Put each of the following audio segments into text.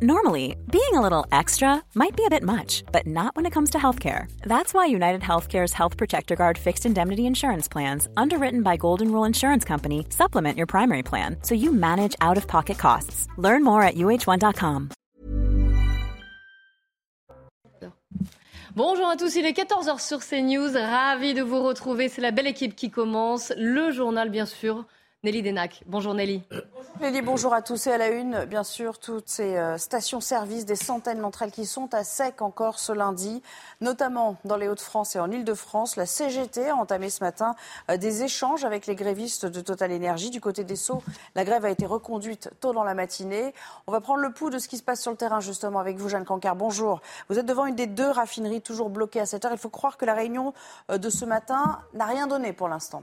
Normally, being a little extra might be a bit much, but not when it comes to healthcare. That's why United Healthcare's Health Protector Guard fixed indemnity insurance plans, underwritten by Golden Rule Insurance Company, supplement your primary plan so you manage out of pocket costs. Learn more at uh1.com. Bonjour à tous, il est 14h sur CNews. Ravi de vous retrouver. C'est la belle équipe qui commence. Le journal, bien sûr. Nelly Denac. Bonjour Nelly. Nelly, bonjour à tous. Et à la une, bien sûr, toutes ces euh, stations-service, des centaines d'entre elles qui sont à sec encore ce lundi, notamment dans les Hauts-de-France et en Ile-de-France. La CGT a entamé ce matin euh, des échanges avec les grévistes de Total Énergie. Du côté des Sceaux, la grève a été reconduite tôt dans la matinée. On va prendre le pouls de ce qui se passe sur le terrain, justement, avec vous, Jeanne Cancard. Bonjour. Vous êtes devant une des deux raffineries toujours bloquées à cette heure. Il faut croire que la réunion euh, de ce matin n'a rien donné pour l'instant.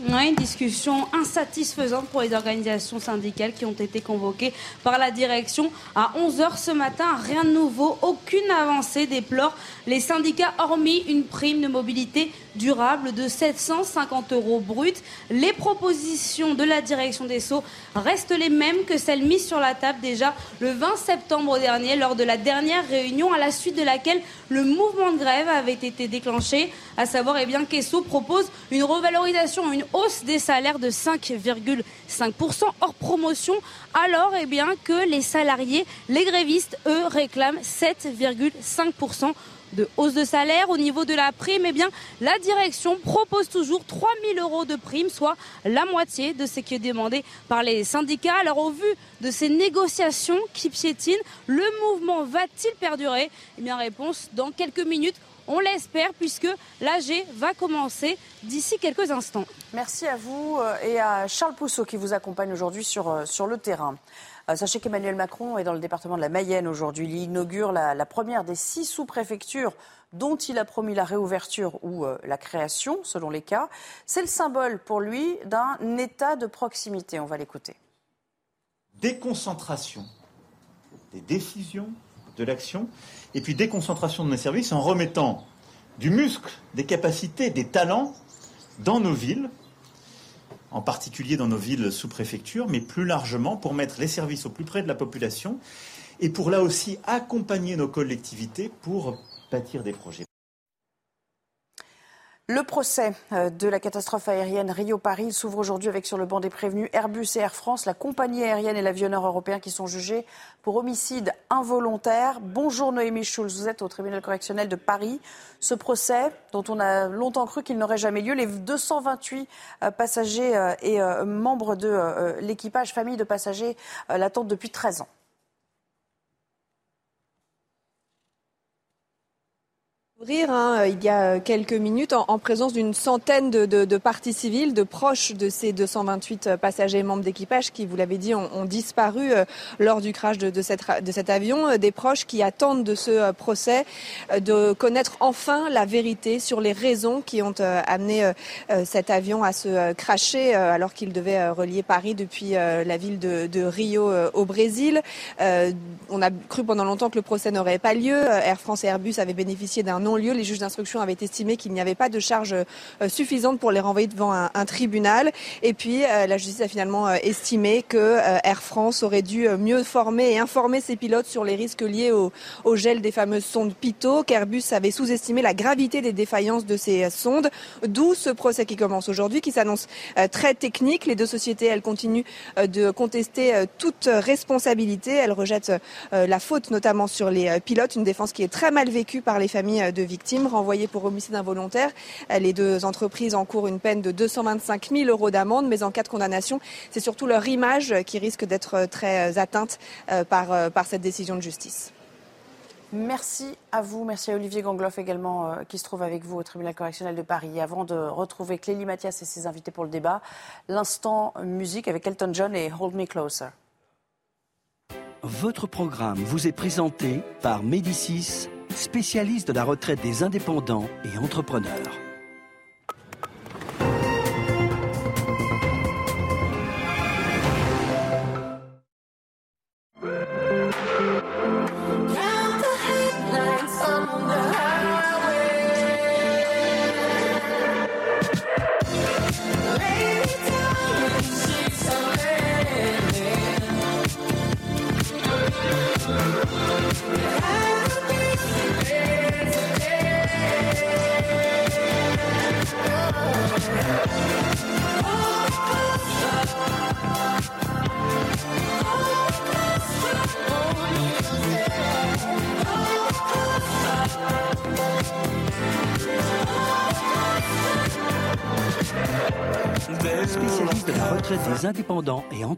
Oui, une discussion insatisfaisante pour les organisations syndicales qui ont été convoquées par la direction à 11h ce matin. Rien de nouveau, aucune avancée déplore les syndicats, hormis une prime de mobilité durable de 750 euros bruts. Les propositions de la direction des Sceaux restent les mêmes que celles mises sur la table déjà le 20 septembre dernier lors de la dernière réunion à la suite de laquelle le mouvement de grève avait été déclenché, à savoir eh bien qu'Esso propose une revalorisation, une hausse des salaires de 5,5% hors promotion, alors eh bien que les salariés, les grévistes, eux, réclament 7,5% de hausse de salaire. Au niveau de la prime, eh bien, la direction propose toujours 3 000 euros de prime, soit la moitié de ce qui est demandé par les syndicats. Alors, au vu de ces négociations qui piétinent, le mouvement va-t-il perdurer? Eh réponse dans quelques minutes. On l'espère puisque l'AG va commencer d'ici quelques instants. Merci à vous euh, et à Charles Pousseau qui vous accompagne aujourd'hui sur, euh, sur le terrain. Euh, sachez qu'Emmanuel Macron est dans le département de la Mayenne aujourd'hui. Il inaugure la, première des six sous-préfectures dont il a promis la réouverture ou euh, la création, selon les cas. C'est le symbole pour lui d'un état de proximité. On va l'écouter. Déconcentration des décisions, de l'action, et puis déconcentration de nos services en remettant du muscle, des capacités, des talents dans nos villes en particulier dans nos villes sous préfecture, mais plus largement pour mettre les services au plus près de la population et pour là aussi accompagner nos collectivités pour bâtir des projets. Le procès euh, de la catastrophe aérienne Rio-Paris s'ouvre aujourd'hui avec sur le banc des prévenus Airbus et Air France, la compagnie aérienne et l'avionneur européen qui sont jugés pour homicide involontaire. Bonjour Noémie Schulz, vous êtes au tribunal correctionnel de Paris. Ce procès, dont on a longtemps cru qu'il n'aurait jamais lieu, les 228 euh, passagers euh, et membres de l'équipage, famille de passagers, l'attendent depuis 13 ans. Hein, il y a quelques minutes en, présence d'une centaine de, parties civiles, de proches de ces 228 passagers et membres d'équipage qui, vous l'avez dit, ont, disparu euh, lors du crash de, cet avion. Euh, des proches qui attendent de ce euh, procès de connaître enfin la vérité sur les raisons qui ont amené cet avion à se crasher alors qu'il devait relier Paris depuis la ville de, Rio au Brésil. On a cru pendant longtemps que le procès n'aurait pas lieu. Air France et Airbus avaient bénéficié d'un lieu Les juges d'instruction avaient estimé qu'il n'y avait pas de charge euh, suffisante pour les renvoyer devant un, tribunal. Et puis, euh, la justice a finalement euh, estimé que Air France aurait dû mieux former et informer ses pilotes sur les risques liés au, gel des fameuses sondes Pitot, qu'Airbus avait sous-estimé la gravité des défaillances de ces sondes, d'où ce procès qui commence aujourd'hui, qui s'annonce très technique. Les deux sociétés, elles continuent de contester toute responsabilité. Elles rejettent la faute, notamment sur les pilotes, une défense qui est très mal vécue par les familles de victimes renvoyées pour homicide involontaire. Les deux entreprises encourent une peine de 225 000 euros d'amende, mais en cas de condamnation, c'est surtout leur image qui risque d'être très atteinte euh, par, euh, par cette décision de justice. Merci à vous, merci à Olivier Gangloff également euh, qui se trouve avec vous au tribunal correctionnel de Paris. Avant de retrouver Clélie Mathias et ses invités pour le débat, l'instant musique avec Elton John et Hold Me Closer. Votre programme vous est présenté par Médicis spécialiste de la retraite des indépendants et entrepreneurs.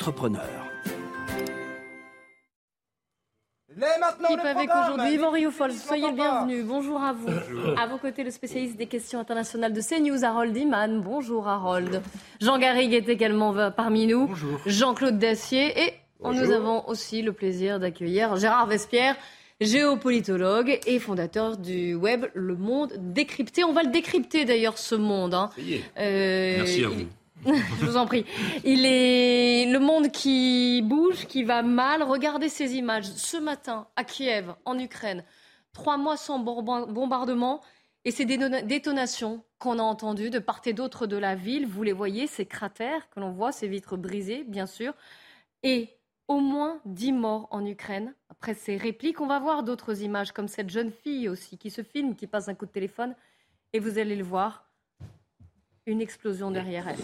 Entrepreneurs. Équipe avec aujourd'hui Yvan Rioufol. Soyez le bienvenu. Bonjour à vous. À vos côtés, le spécialiste des questions internationales de CNews, Harold Iman. Bonjour Harold. Jean Garrigue est également parmi nous. Jean-Claude Dacier. Et nous avons aussi le plaisir d'accueillir Gérard Vespierre, géopolitologue et fondateur du web Le Monde Décrypté. On va le décrypter d'ailleurs, ce monde. Hein. Euh, Merci à vous. Je vous en prie. Il est le monde qui bouge, qui va mal. Regardez ces images. Ce matin, à Kiev, en Ukraine, trois mois sans bombardement et ces détonations qu'on a entendues de part et d'autre de la ville. Vous les voyez, ces cratères que l'on voit, ces vitres brisées, bien sûr. Et au moins dix morts en Ukraine. Après ces répliques, on va voir d'autres images, comme cette jeune fille aussi qui se filme, qui passe un coup de téléphone. Et vous allez le voir une explosion derrière elle.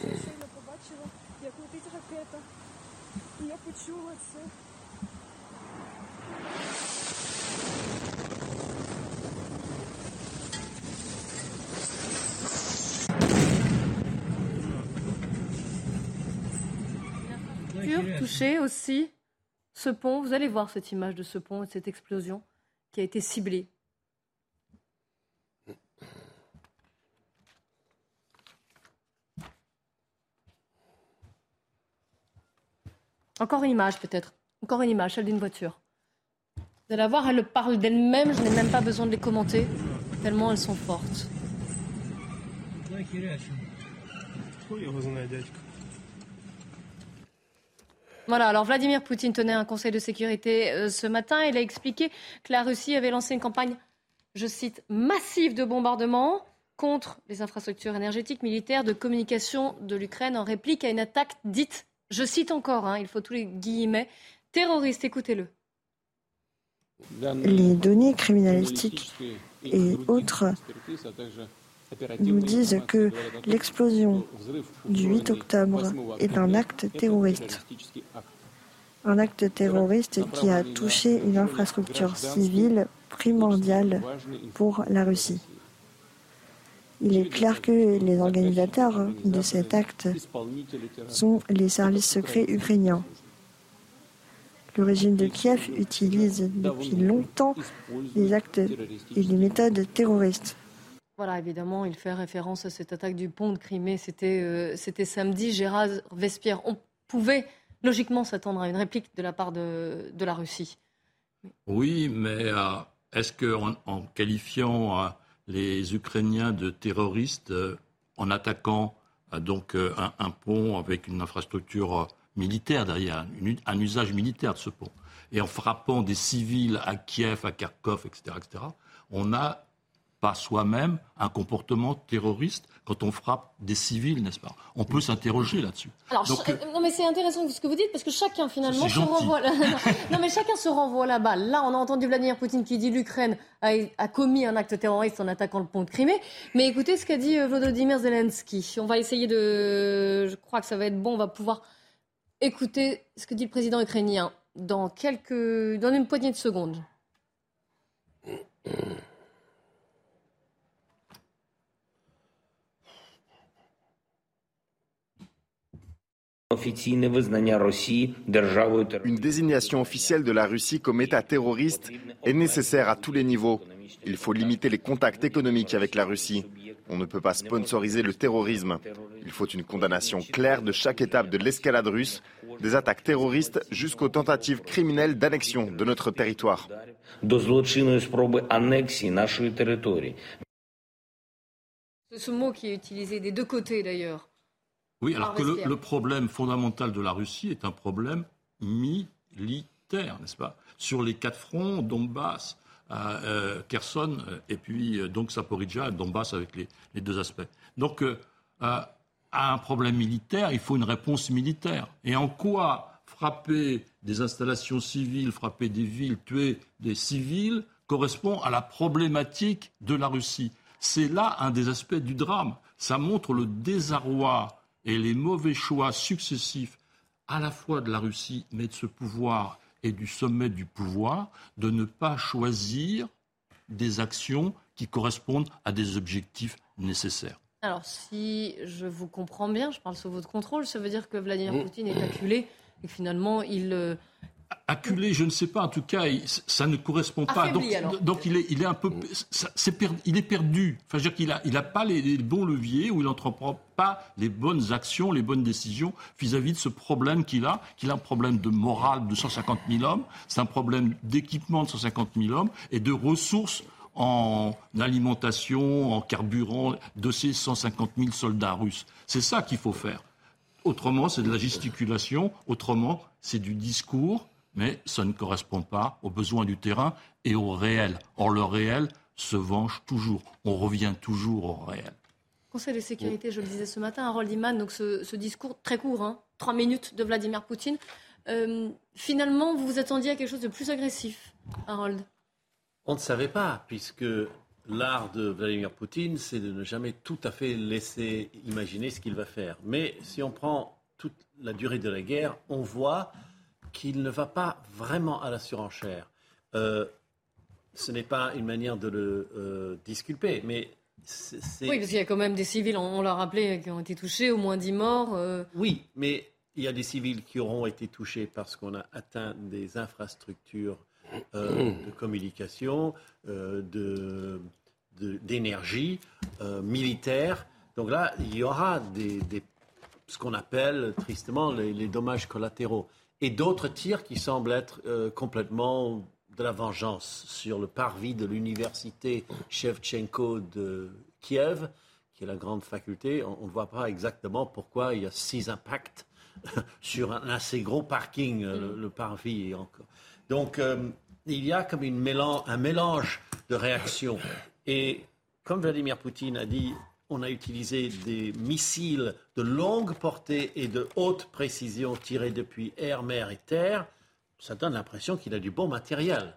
touché aussi ce pont. Vous allez voir cette image de ce pont et de cette explosion qui a été ciblée Encore une image peut-être. Encore une image, celle d'une voiture. Vous allez la voir, elle parle d'elle-même, je n'ai même pas besoin de les commenter, tellement elles sont fortes. Voilà, alors Vladimir Poutine tenait un conseil de sécurité euh, ce matin. Il a expliqué que la Russie avait lancé une campagne, je cite, massive de bombardements contre les infrastructures énergétiques, militaires, de communication de l'Ukraine en réplique à une attaque dite je cite encore, hein, il faut tous les guillemets, terroriste, écoutez-le. Les données criminalistiques et autres nous disent que l'explosion du 8 octobre est un acte terroriste. Un acte terroriste qui a touché une infrastructure civile primordiale pour la Russie. Il est clair que les organisateurs de cet acte sont les services secrets ukrainiens. Le régime de Kiev utilise depuis longtemps des actes et des méthodes terroristes. Voilà, évidemment, il fait référence à cette attaque du pont de Crimée. C'était euh, samedi. Gérard Vespierre, on pouvait logiquement s'attendre à une réplique de la part de, la Russie. Oui, mais euh, est-ce qu'en en, qualifiant euh, les Ukrainiens de terroristes euh, en attaquant euh, donc euh, un, pont avec une infrastructure militaire derrière, un usage militaire de ce pont, et en frappant des civils à Kiev, à Kharkov, etc., etc., on a pas soi-même un comportement terroriste quand on frappe des civils, n'est-ce pas? On peut s'interroger là-dessus. Alors, euh, non, mais c'est intéressant ce que vous dites parce que chacun finalement se renvoie. non, mais chacun se renvoie la balle. Là, on a entendu Vladimir Poutine qui dit l'Ukraine a, commis un acte terroriste en attaquant le pont de Crimée. Mais écoutez ce qu'a dit euh, Volodymyr Zelensky. On va essayer de. Je crois que ça va être bon. On va pouvoir écouter ce que dit le président ukrainien dans quelques, dans une poignée de secondes. Une désignation officielle de la Russie comme État terroriste est nécessaire à tous les niveaux. Il faut limiter les contacts économiques avec la Russie. On ne peut pas sponsoriser le terrorisme. Il faut une condamnation claire de chaque étape de l'escalade russe, des attaques terroristes jusqu'aux tentatives criminelles d'annexion de notre territoire. C'est ce mot qui est utilisé des deux côtés d'ailleurs. Oui, alors que le, problème fondamental de la Russie est un problème militaire, n'est-ce pas? Sur les quatre fronts, Donbass, euh, euh, Kherson, euh, et puis donc Saporidja, Donbass avec les, les, deux aspects. Donc, à un problème militaire, il faut une réponse militaire. Et en quoi frapper des installations civiles, frapper des villes, tuer des civils, correspond à la problématique de la Russie? C'est là un des aspects du drame. Ça montre le désarroi et les mauvais choix successifs à la fois de la Russie, mais de ce pouvoir et du sommet du pouvoir, de ne pas choisir des actions qui correspondent à des objectifs nécessaires. Alors, si je vous comprends bien, je parle sous votre contrôle, ça veut dire que Vladimir. Poutine est acculé et finalement, il, euh, acculé, je ne sais pas. En tout cas, ça ne correspond pas. Donc, donc, il est, il est un peu, il est perdu. Enfin, je veux dire qu'il a, il a pas les, bons leviers ou il n'entreprend pas les bonnes actions, les bonnes décisions vis-à-vis de ce problème qu'il a. Qu'il a un problème de morale de 150 000 hommes, c'est un problème d'équipement de 150 000 hommes et de ressources en alimentation, en carburant de ces 150 000 soldats russes. C'est ça qu'il faut faire. Autrement, c'est de la gesticulation. Autrement, c'est du discours mais ça ne correspond pas aux besoins du terrain et au réel. Or, le réel se venge toujours. On revient toujours au réel. Conseil de sécurité, je le disais ce matin, Harold Iman, donc ce, discours très court, hein, trois minutes de Vladimir Poutine. Euh, finalement, vous vous attendiez à quelque chose de plus agressif, Harold? On ne savait pas, puisque l'art de Vladimir Poutine, c'est de ne jamais tout à fait laisser imaginer ce qu'il va faire. Mais si on prend toute la durée de la guerre, on voit qu'il ne va pas vraiment à la surenchère. Euh, ce n'est pas une manière de le euh, disculper, mais c'est... Oui, parce qu'il y a quand même des civils, on, l'a rappelé, qui ont été touchés, au moins 10 morts. Euh. Oui, mais il y a des civils qui auront été touchés parce qu'on a atteint des infrastructures de communication, de, d'énergie militaire. Donc là, il y aura des, ce qu'on appelle tristement les dommages collatéraux et d'autres tirs qui semblent être euh, complètement de la vengeance sur le parvis de l'université Shevchenko de Kiev, qui est la grande faculté. On ne voit pas exactement pourquoi il y a six impacts sur un assez gros parking, euh, le, parvis. Encore. Donc, euh, il y a comme une un mélange de réactions. Et comme Vladimir Poutine a dit, on a utilisé des missiles de longue portée et de haute précision tirés depuis air, mer et terre. Ça donne l'impression qu'il a du bon matériel.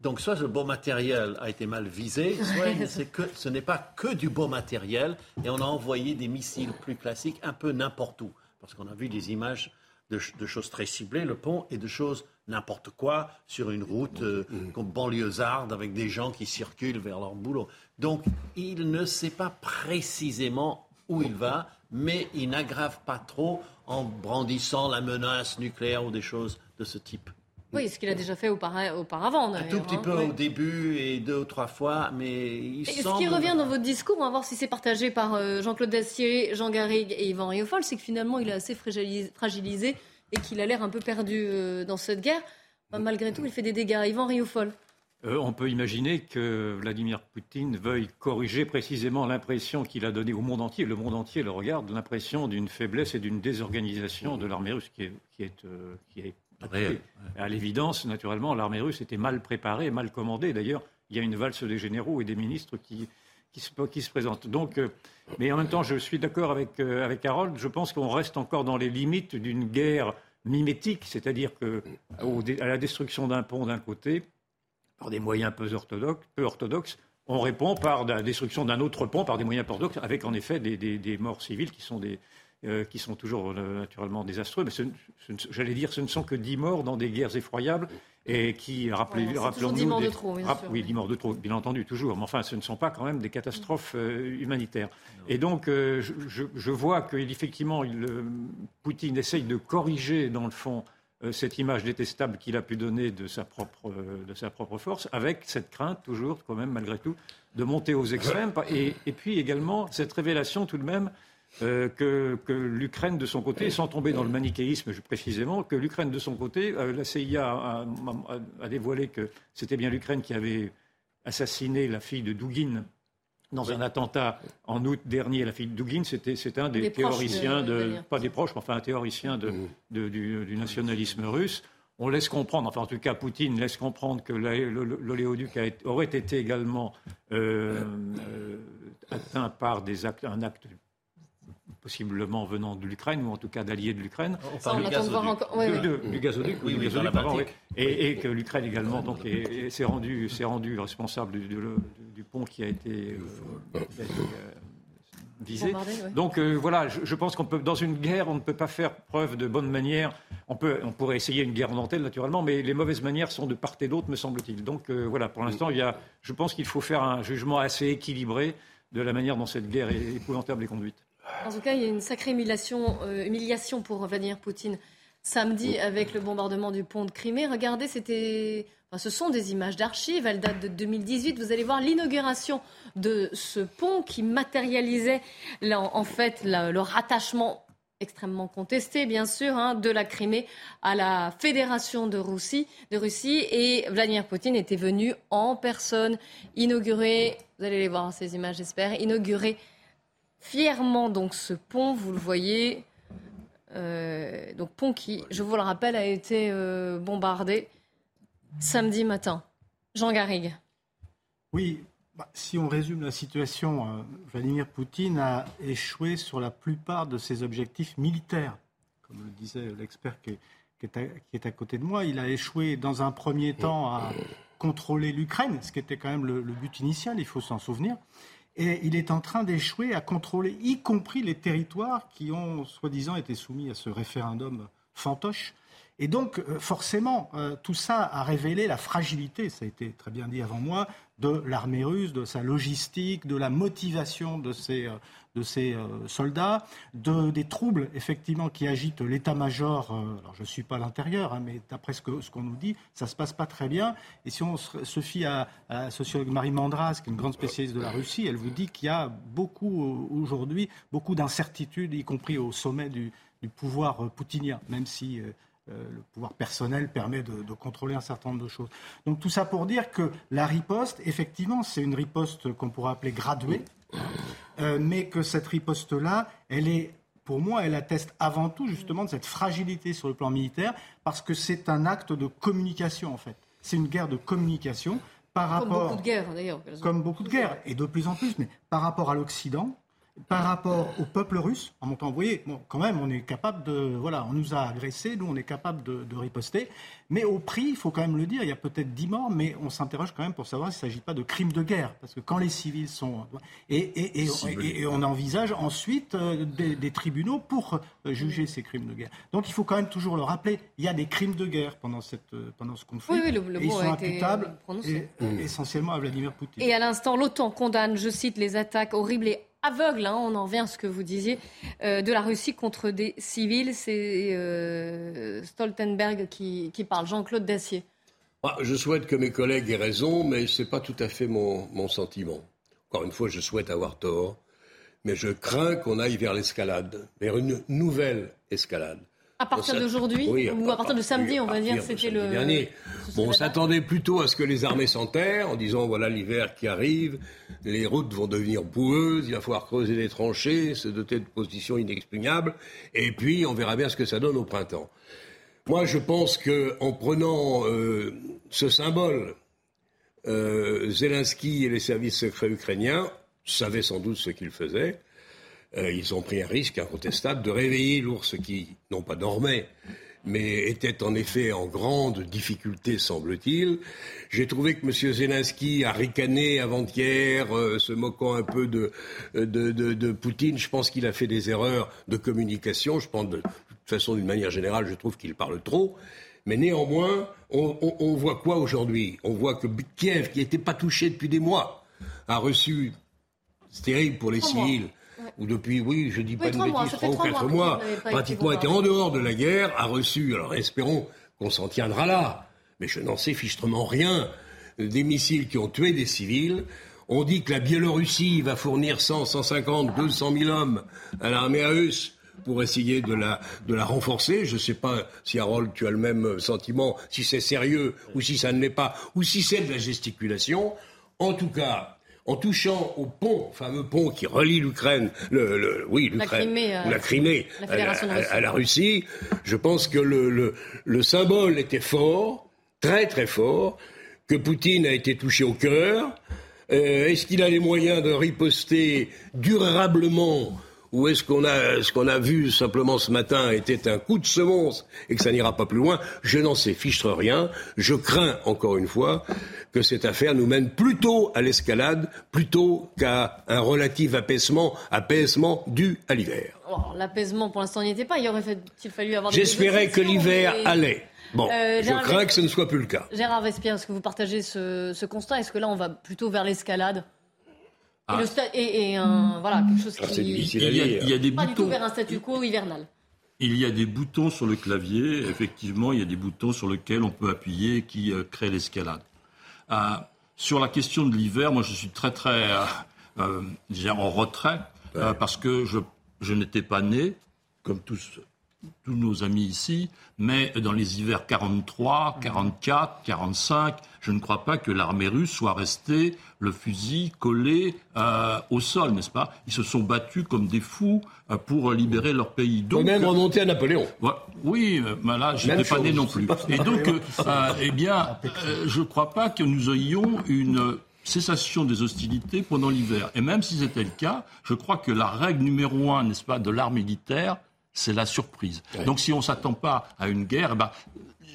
Donc soit le bon matériel a été mal visé, soit que, ce n'est pas que du bon matériel et on a envoyé des missiles plus classiques un peu n'importe où. Parce qu'on a vu des images de, choses très ciblées, le pont, et de choses n'importe quoi sur une route euh, comme banlieusarde avec des gens qui circulent vers leur boulot. Donc, il ne sait pas précisément où il va, mais il n'aggrave pas trop en brandissant la menace nucléaire ou des choses de ce type. Oui, ce qu'il a déjà fait auparavant. Un tout petit peu hein. au début et deux ou trois fois, mais il Ce qui revient dans votre discours, on va voir si c'est partagé par euh, Jean-Claude Dacier, Jean Garrigue et Yvan Riofol, c'est que finalement il est assez fragilisé et qu'il a l'air un peu perdu euh, dans cette guerre. Bah, malgré tout, il fait des dégâts. Yvan Riofol. Euh, on peut imaginer que Vladimir Poutine veuille corriger précisément l'impression qu'il a donnée au monde entier. Le monde entier le regarde, l'impression d'une faiblesse et d'une désorganisation de l'armée russe qui est, qui est, qui est à l'évidence, naturellement, l'armée russe était mal préparée, mal commandée. D'ailleurs, il y a une valse des généraux et des ministres qui, qui, se, qui se présentent. Donc, euh, mais en même temps, je suis d'accord avec, euh, avec Harold. Je pense qu'on reste encore dans les limites d'une guerre mimétique, c'est-à-dire que à la destruction d'un pont d'un côté, par des moyens peu orthodoxes, peu orthodoxes on répond par la destruction d'un autre pont par des moyens peu orthodoxes, avec en effet des, des morts civiles qui sont des, euh, qui sont toujours euh, naturellement désastreux. Mais j'allais dire, ce ne sont que dix morts dans des guerres effroyables et qui, rappelez, rappelons-nous, dix morts de trop, bien oui, dix morts de trop, bien entendu, toujours. Mais enfin, ce ne sont pas quand même des catastrophes euh, humanitaires. Et donc, je, je, vois qu'effectivement, Poutine essaye de corriger, dans le fond, cette image détestable qu'il a pu donner de sa, propre, de sa propre force, avec cette crainte, toujours, quand même, malgré tout, de monter aux extrêmes. Et, et puis également, cette révélation, tout de même, euh, que, l'Ukraine de son côté, sans tomber dans le manichéisme précisément, que l'Ukraine de son côté, euh, la CIA a, dévoilé que c'était bien l'Ukraine qui avait assassiné la fille de Dugin dans un attentat en août dernier. La fille de Dugin, c'était un des, théoriciens, de, pas des proches, mais enfin un théoricien de, mmh. du, nationalisme russe. On laisse comprendre, enfin en tout cas Poutine laisse comprendre que l'oléoduc aurait été également euh, atteint par des actes, un acte possiblement venant de l'Ukraine, ou en tout cas d'alliés de l'Ukraine. Voir encore. Du gazoduc, oui, du gazoduc pardon, et, et, que l'Ukraine également donc, s'est rendu, rendu responsable du, du, pont qui a été, euh, qui a été visé. Donc euh, voilà, je, je pense qu'on peut, dans une guerre, on ne peut pas faire preuve de bonne manière. On, peut, on pourrait essayer une guerre en dentelle, naturellement, mais les mauvaises manières sont de part et d'autre, me semble-t-il. Donc euh, voilà, pour l'instant, il y a, je pense qu'il faut faire un jugement assez équilibré de la manière dont cette guerre est épouvantable et conduite. En tout cas, il y a une sacrée humiliation, euh, humiliation pour Vladimir Poutine samedi avec le bombardement du pont de Crimée. Regardez, c'était ce sont des images d'archives, elles datent de 2018. Vous allez voir l'inauguration de ce pont qui matérialisait en fait le rattachement extrêmement contesté, bien sûr, hein, de la Crimée à la Fédération de Russie, de Russie. Et Vladimir Poutine était venu en personne inaugurer, vous allez les voir ces images, j'espère, inaugurer fièrement donc ce pont, vous le voyez. Euh, donc pont qui, je vous le rappelle, a été euh, bombardé samedi matin. Jean Garrigue. Oui, bah, si on résume la situation, euh, Vladimir Poutine a échoué sur la plupart de ses objectifs militaires. Comme le disait l'expert qui, est, à, côté de moi, il a échoué dans un premier temps à contrôler l'Ukraine, ce qui était quand même le, le but initial, il faut s'en souvenir. Et il est en train d'échouer à contrôler, y compris les territoires qui ont soi-disant été soumis à ce référendum fantoche. Et donc, euh, forcément, euh, tout ça a révélé la fragilité, ça a été très bien dit avant moi, de l'armée russe, de sa logistique, de la motivation de ses, euh, de ses soldats, de, des troubles, effectivement, qui agitent l'état-major. alors, je ne suis pas à l'intérieur, hein, mais d'après ce qu'on nous dit, ça ne se passe pas très bien. Et si on se fie à, la sociologue Marie Mandras, qui est une grande spécialiste de la Russie, elle vous dit qu'il y a beaucoup, aujourd'hui, beaucoup d'incertitudes, y compris au sommet du, pouvoir poutinien, même si euh, le pouvoir personnel permet de, contrôler un certain nombre de choses. Donc tout ça pour dire que la riposte, effectivement, c'est une riposte qu'on pourrait appeler graduée, euh, mais que cette riposte-là, elle est pour moi, elle atteste avant tout justement de cette fragilité sur le plan militaire, parce que c'est un acte de communication en fait. C'est une guerre de communication par rapport. Comme beaucoup de guerres d'ailleurs. Comme beaucoup de guerres, et de plus en plus, mais par rapport à l'Occident, par rapport au peuple russe, en montant, vous voyez, bon, quand même, on est capable de, voilà, on nous a agressés, nous, on est capable de, riposter, mais au prix, il faut quand même le dire, il y a peut-être 10 morts, mais on s'interroge quand même pour savoir s'il ne s'agit pas de crimes de guerre, parce que quand les civils sont, et, et, on envisage ensuite euh, des, tribunaux pour euh, juger ces crimes de guerre. Donc il faut quand même toujours le rappeler, il y a des crimes de guerre pendant cette, euh, pendant ce conflit, oui, oui, le, et ils sont imputables essentiellement à Vladimir Poutine. Et à l'instant, l'OTAN condamne, je cite, les attaques horribles et aveugle, hein, on en revient à ce que vous disiez, euh, de la Russie contre des civils. C'est euh, Stoltenberg qui, parle, Jean-Claude Dacier. Ah, je souhaite que mes collègues aient raison, mais ce n'est pas tout à fait mon, mon, sentiment. Encore une fois, je souhaite avoir tort, mais je crains qu'on aille vers l'escalade, vers une nouvelle escalade. À partir d'aujourd'hui Ou à, partir de samedi, on va dire, c'était le. Dernier. Bon, on s'attendait plutôt à ce que les armées s'enterrent en disant voilà l'hiver qui arrive, les routes vont devenir boueuses, il va falloir creuser des tranchées, se doter de positions inexpugnables, et puis on verra bien ce que ça donne au printemps. Moi, je pense qu'en prenant euh, ce symbole, euh, Zelensky et les services secrets ukrainiens savaient sans doute ce qu'ils faisaient. Euh, ils ont pris un risque incontestable de réveiller l'ours qui, non pas dormait, mais était en effet en grande difficulté, semble-t-il. J'ai trouvé que M. Zelensky a ricané avant-hier, euh, se moquant un peu de, de, de, de Poutine. Je pense qu'il a fait des erreurs de communication. Je pense de, toute façon, d'une manière générale, je trouve qu'il parle trop. Mais néanmoins, on, on, on voit quoi aujourd'hui? On voit que Kiev, qui n'était pas touché depuis des mois, a reçu, c'est terrible pour les civils, ou depuis, oui, je dis pas de bêtises, trois ou quatre mois, pratiquement était en dehors de la guerre, a reçu, alors espérons qu'on s'en tiendra là, mais je n'en sais fichtrement rien, des missiles qui ont tué des civils. On dit que la Biélorussie va fournir 100, 150, 200 000 hommes à l'armée russe pour essayer de la, de la renforcer. Je ne sais pas si, Harold, tu as le même sentiment, si c'est sérieux ou si ça ne l'est pas, ou si c'est de la gesticulation. En tout cas, en touchant au pont, fameux pont qui relie l'Ukraine, le, oui, l'Ukraine, la, la Crimée, à, la, Russie, je pense que le, le, symbole était fort, très très fort, que Poutine a été touché au cœur. Euh, est-ce qu'il a les moyens de riposter durablement ou est-ce qu'on a, ce qu'on a vu simplement ce matin était un coup de semonce et que ça n'ira pas plus loin Je n'en sais fichtre rien. Je crains, encore une fois, que cette affaire nous mène plutôt à l'escalade, plutôt qu'à un relatif apaisement, apaisement dû à l'hiver. L'apaisement, pour l'instant, n'y était pas. Il aurait fallu avoir. J'espérais que l'hiver allait. Bon, euh, je crains que ce ne soit plus le cas. Gérard Vespierre, est-ce que vous partagez ce, constat? Est-ce que là, on va plutôt vers l'escalade? Et, un, voilà, quelque chose ah, qui... il, y a, des pas boutons. du tout vers un statu quo hivernal. Il y a des boutons sur le clavier, effectivement, il y a des boutons sur lesquels on peut appuyer qui euh, créent l'escalade. Euh, sur la question de l'hiver, moi je suis très très euh, en retrait parce que je, je n'étais pas né, comme tous tous nos amis ici, mais dans les hivers 43, 44, 45, je ne crois pas que l'armée russe soit restée le fusil collé euh, au sol, n'est-ce pas? Ils se sont battus comme des fous euh, pour libérer leur pays. Donc, même remonter à Napoléon. oui, mais là, je n'étais pas né non plus. Et donc, euh, eh bien, je ne crois pas que nous ayons une cessation des hostilités pendant l'hiver. Et même si c'était le cas, je crois que la règle numéro un, n'est-ce pas, de l'art militaire, c'est la surprise. Donc si on ne s'attend pas à une guerre, eh ben,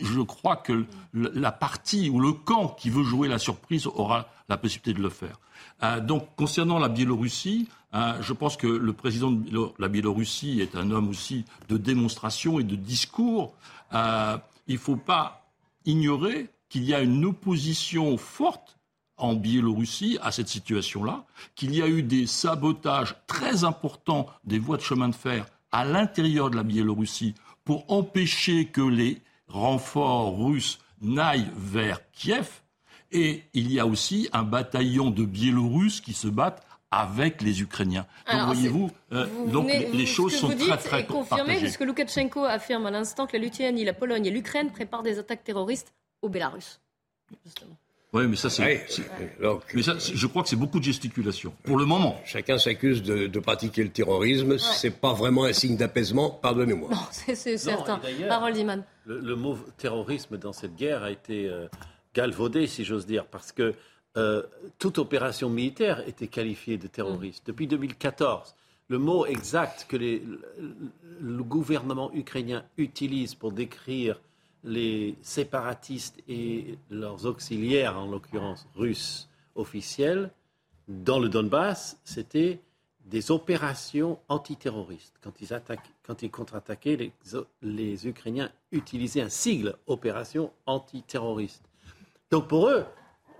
je crois que la partie ou le camp qui veut jouer la surprise aura la possibilité de le faire. Euh, donc concernant la Biélorussie, euh, je pense que le président de la Biélorussie est un homme aussi de démonstration et de discours. Euh, il ne faut pas ignorer qu'il y a une opposition forte en Biélorussie à cette situation-là, qu'il y a eu des sabotages très importants des voies de chemin de fer à l'intérieur de la Biélorussie pour empêcher que les renforts russes n'aillent vers Kiev. Et il y a aussi un bataillon de Biélorusses qui se battent avec les Ukrainiens. donc voyez-vous, euh, donc les choses sont très très est confirmé puisque Loukachenko affirme à l'instant que la Lituanie, la Pologne et l'Ukraine préparent des attaques terroristes au Bélarus. Justement. Oui, mais ça, c'est. mais ça, je crois que c'est beaucoup de gesticulation, pour le moment. Chacun s'accuse de, pratiquer le terrorisme. Ce C'est pas vraiment un signe d'apaisement, pardonnez-moi. Non, c'est certain. Parole d'Iman. Le, mot terrorisme dans cette guerre a été euh, galvaudé, si j'ose dire, parce que euh, toute opération militaire était qualifiée de terroriste. Mm. Depuis 2014, le mot exact que les, le gouvernement ukrainien utilise pour décrire les séparatistes et leurs auxiliaires, en l'occurrence russes officiels, dans le Donbass, c'était des opérations antiterroristes. Quand ils, quand ils contre-attaquaient, les, les Ukrainiens utilisaient un sigle opération antiterroriste. Donc pour eux,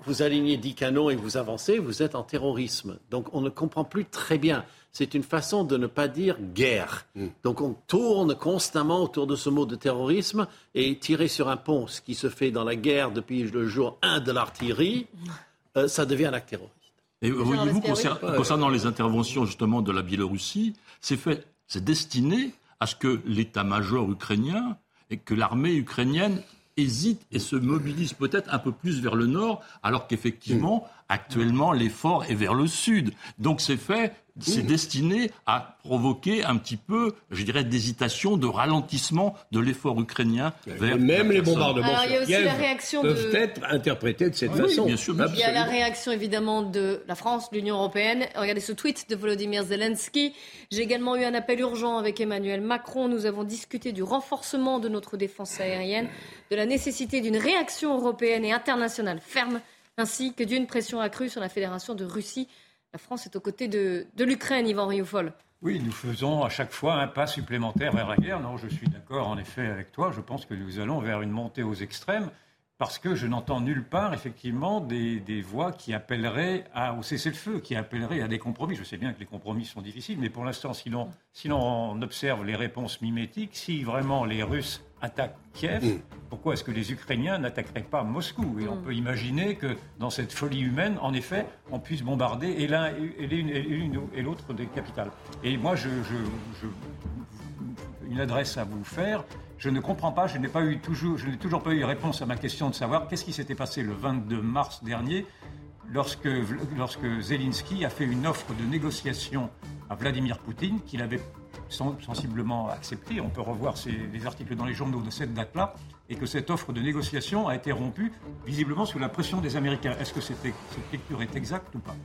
vous alignez 10 canons et vous avancez, vous êtes en terrorisme. Donc on ne comprend plus très bien. C'est une façon de ne pas dire guerre. Mm. Donc on tourne constamment autour de ce mot de terrorisme et tirer sur un pont, ce qui se fait dans la guerre depuis le jour 1 de l'artillerie, euh, ça devient un acte terroriste. Et voyez-vous, concernant les interventions justement de la Biélorussie, c'est fait, c'est destiné à ce que l'état-major ukrainien et que l'armée ukrainienne hésite et se mobilise peut-être un peu plus vers le nord, alors qu'effectivement, mm. Actuellement, l'effort est vers le sud. Donc c'est fait c'est destiné à provoquer un petit peu, je dirais, d'hésitation, de ralentissement de l'effort ukrainien vers même les bombardements peuvent être interprétés de cette façon. Bien sûr, il y a la réaction évidemment de la France, de l'Union européenne. Regardez ce tweet de Volodymyr Zelensky. J'ai également eu un appel urgent avec Emmanuel Macron. Nous avons discuté du renforcement de notre défense aérienne, de la nécessité d'une réaction européenne et internationale ferme, ainsi que d'une pression accrue sur la Fédération de Russie la France est aux côtés de, l'Ukraine, Yvan Rioufol. Oui, nous faisons à chaque fois un pas supplémentaire vers la guerre. Non, je suis d'accord en effet avec toi. Je pense que nous allons vers une montée aux extrêmes parce que je n'entends nulle part effectivement des, voix qui appelleraient à, au cessez-le-feu, qui appelleraient à des compromis. Je sais bien que les compromis sont difficiles, mais pour l'instant, si l'on observe les réponses mimétiques, si vraiment les Russes attaque Kiev, mm. pourquoi est-ce que les Ukrainiens n'attaqueraient pas Moscou? Et on mm. peut imaginer que dans cette folie humaine, en effet, on puisse bombarder et l'un et l'une et l'autre des capitales. Et moi, je, une adresse à vous faire. Je ne comprends pas, je n'ai pas eu toujours, je n'ai toujours pas eu réponse à ma question de savoir qu'est-ce qui s'était passé le 22 mars dernier lorsque, lorsque Zelensky a fait une offre de négociation à Vladimir Poutine qu'il avait sensiblement accepté. On peut revoir les articles dans les journaux de cette date-là et que cette offre de négociation a été rompue, visiblement sous la pression des Américains. Est-ce que cette, lecture est exacte ou pas?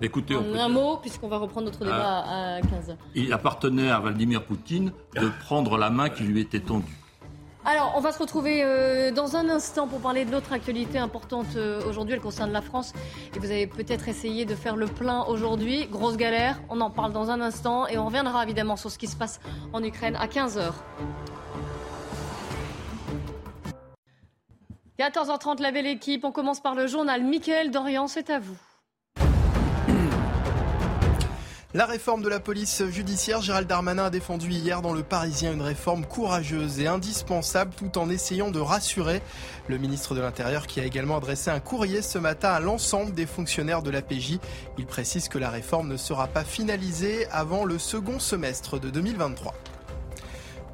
Écoutez, un mot, puisqu'on va reprendre notre débat ah. à 15h. Il appartenait à Vladimir Poutine de prendre la main qui lui était tendue. Alors, on va se retrouver euh, dans un instant pour parler de l'autre actualité importante euh, aujourd'hui. Elle concerne la France. Et vous avez peut-être essayé de faire le plein aujourd'hui. Grosse galère. On en parle dans un instant. Et on reviendra évidemment sur ce qui se passe en Ukraine à 15h. 14h30, la belle équipe. On commence par le journal. Mickaël Dorian, c'est à vous. La réforme de la police judiciaire, Gérald Darmanin a défendu hier dans le Parisien une réforme courageuse et indispensable tout en essayant de rassurer le ministre de l'Intérieur qui a également adressé un courrier ce matin à l'ensemble des fonctionnaires de la PJ. Il précise que la réforme ne sera pas finalisée avant le second semestre de 2023.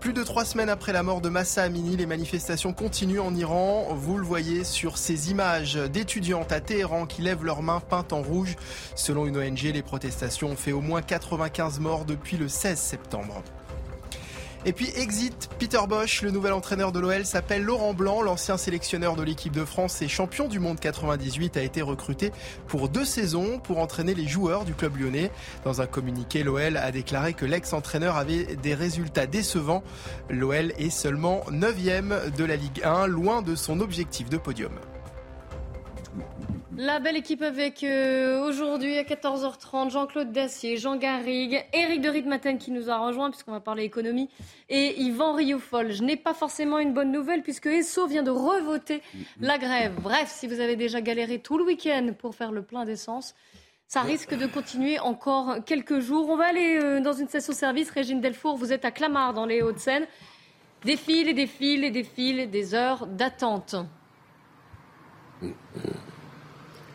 Plus de trois semaines après la mort de Massa Amini, les manifestations continuent en Iran. Vous le voyez sur ces images d'étudiantes à Téhéran qui lèvent leurs mains peintes en rouge. Selon une ONG, les protestations ont fait au moins 95 morts depuis le 16 septembre. Et puis exit Peter Bosch, le nouvel entraîneur de l'OL s'appelle Laurent Blanc, l'ancien sélectionneur de l'équipe de France et champion du monde 98 a été recruté pour deux saisons pour entraîner les joueurs du club lyonnais. Dans un communiqué, l'OL a déclaré que l'ex-entraîneur avait des résultats décevants. L'OL est seulement 9 de la Ligue 1, loin de son objectif de podium. La belle équipe avec euh, aujourd'hui à 14h30 Jean-Claude Dacier, Jean Garrigue, Éric de Ritmaten qui nous a rejoint puisqu'on va parler économie et Yvan Rioufol. Je n'ai pas forcément une bonne nouvelle puisque Esso vient de revoter la grève. Bref, si vous avez déjà galéré tout le week-end pour faire le plein d'essence, ça risque de continuer encore quelques jours. On va aller euh, dans une station-service. Régine Delfour, vous êtes à Clamart dans les Hauts-de-Seine. Des fils et des fils et des fils, des heures d'attente.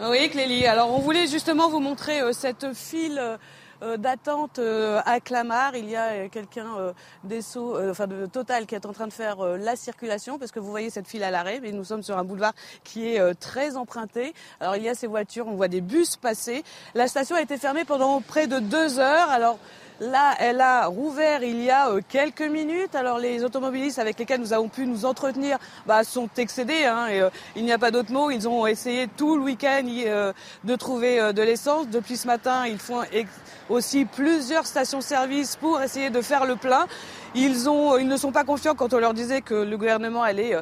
Oui, Clélie. Alors, on voulait justement vous montrer euh, cette file euh, euh, d'attente à Clamart. Il y a quelqu'un des enfin de Total, qui est en train de faire la circulation, parce que vous voyez cette file à l'arrêt, mais nous sommes sur un boulevard qui est très emprunté. Alors, il y a ces voitures, on voit des bus passer. La station a été fermée pendant près de deux heures. Alors, Là, elle a rouvert il y a euh, quelques minutes. Alors les automobilistes avec lesquels nous avons pu nous entretenir bah, sont excédés. Hein, et, euh, il n'y a pas d'autre mot. Ils ont essayé tout le week-end euh, de trouver de l'essence. Depuis ce matin, ils font aussi plusieurs stations-service pour essayer de faire le plein. Ils, ont, ils ne sont pas confiants quand on leur disait que le gouvernement allait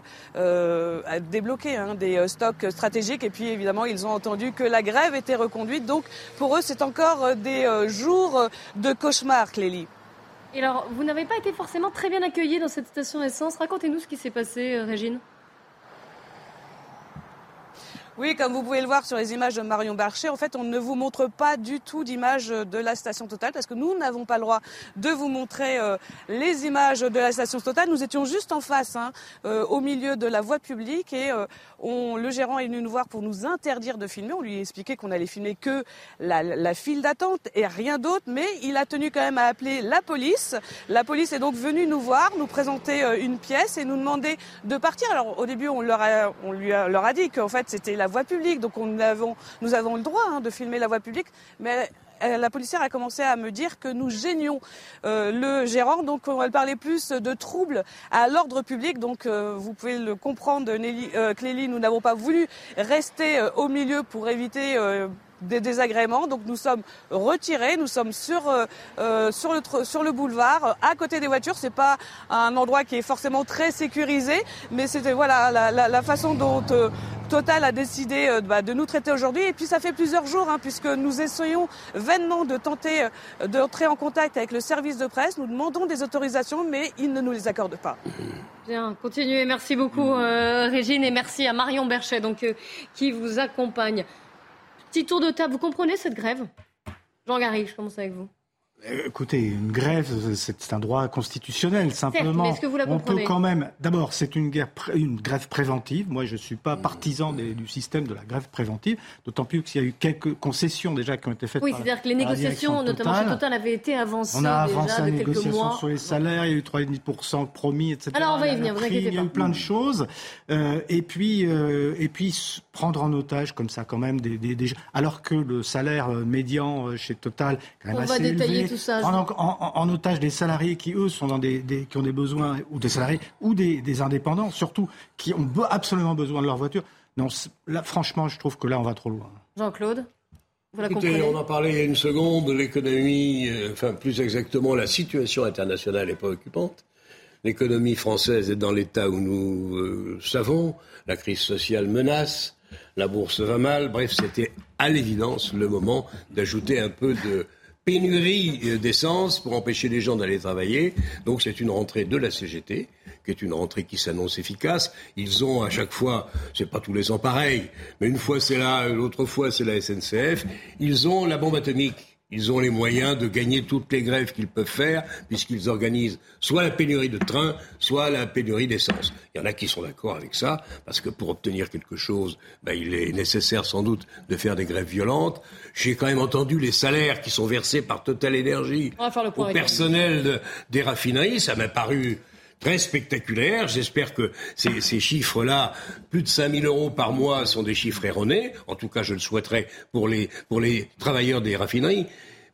débloquer hein, des stocks stratégiques. Et puis évidemment, ils ont entendu que la grève était reconduite. Donc pour eux, c'est encore des jours de cauchemar, Clélie. Et alors, vous n'avez pas été forcément très bien accueillis dans cette station essence. Racontez-nous ce qui s'est passé, Régine. Oui, comme vous pouvez le voir sur les images de Marion Barcher, en fait, on ne vous montre pas du tout d'image de la station Total parce que nous n'avons pas le droit de vous montrer euh, les images de la station Total. Nous étions juste en face, hein, euh, au milieu de la voie publique et euh, on, le gérant est venu nous voir pour nous interdire de filmer. On lui a expliqué qu'on allait filmer que la, la file d'attente et rien d'autre, mais il a tenu quand même à appeler la police. La police est donc venue nous voir, nous présenter une pièce et nous demander de partir. Alors au début, on leur a, on lui a, leur a dit qu'en fait c'était la voie publique, donc nous avons le droit hein, de filmer la voie publique, mais euh, la policière a commencé à me dire que nous gênions euh, le gérant, donc on va parler plus de troubles à l'ordre public. Donc euh, vous pouvez le comprendre, Nelly, Clélie, nous n'avons pas voulu rester au milieu pour éviter des désagréments. Donc nous sommes retirés, nous sommes sur, sur, le, sur le boulevard, à côté des voitures. C'est pas un endroit qui est forcément très sécurisé, mais c'était voilà la, la, la, façon dont Total a décidé euh, bah, de nous traiter aujourd'hui. Et puis ça fait plusieurs jours, hein, puisque nous essayons vainement de tenter euh, d'entrer en contact avec le service de presse. Nous demandons des autorisations, mais ils ne nous les accordent pas. Bien, continuez. Merci beaucoup, euh, Régine, et merci à Marion Berchet, donc, qui vous accompagne. Petit tour de table. Vous comprenez cette grève? Jean Garry, je commence avec vous. Euh, écoutez, une grève, c'est un droit constitutionnel. Simplement, on peut quand même. D'abord, c'est une, une, grève préventive. Moi, je ne suis pas partisan du système de la grève préventive, d'autant plus qu'il y a eu quelques concessions déjà qui ont été faites. Oui, c'est-à-dire que les négociations, notamment chez Total, avaient été avancées. On a avancé déjà les négociations sur les salaires, il y a eu 3,5% promis, etc. Alors, on va y venir, vous inquiétez pas. Il y a eu plein de choses. Euh, et, puis, euh, et puis, prendre en otage comme ça, quand même, des, des, alors que le salaire médian chez Total, quand même on assez va détailler tout ça en, otage des salariés qui, eux, sont dans des, qui ont des besoins, ou des salariés, ou des, indépendants, surtout, qui ont absolument besoin de leur voiture. Non, là, franchement, je trouve que là, on va trop loin. Jean-Claude vous la Écoutez, on en parlait il y a une seconde, l'économie, euh, enfin plus exactement la situation internationale est préoccupante. L'économie française est dans l'état où nous euh, savons, la crise sociale menace, la bourse va mal, bref, c'était à l'évidence le moment d'ajouter un peu de pénurie euh, d'essence pour empêcher les gens d'aller travailler. Donc c'est une rentrée de la CGT qui est une rentrée qui s'annonce efficace. Ils ont à chaque fois, c'est pas tous les ans pareil, mais une fois c'est là, l'autre fois c'est la SNCF, ils ont la bombe atomique. Ils ont les moyens de gagner toutes les grèves qu'ils peuvent faire, puisqu'ils organisent soit la pénurie de trains, soit la pénurie d'essence. Il y en a qui sont d'accord avec ça, parce que pour obtenir quelque chose, ben, il est nécessaire sans doute de faire des grèves violentes. J'ai quand même entendu les salaires qui sont versés par Total Energy au personnel des raffineries. Ça m'a paru très spectaculaire. J'espère que ces, chiffres-là, plus de 5 000 euros par mois, sont des chiffres erronés. En tout cas, je le souhaiterais pour les, pour les travailleurs des raffineries.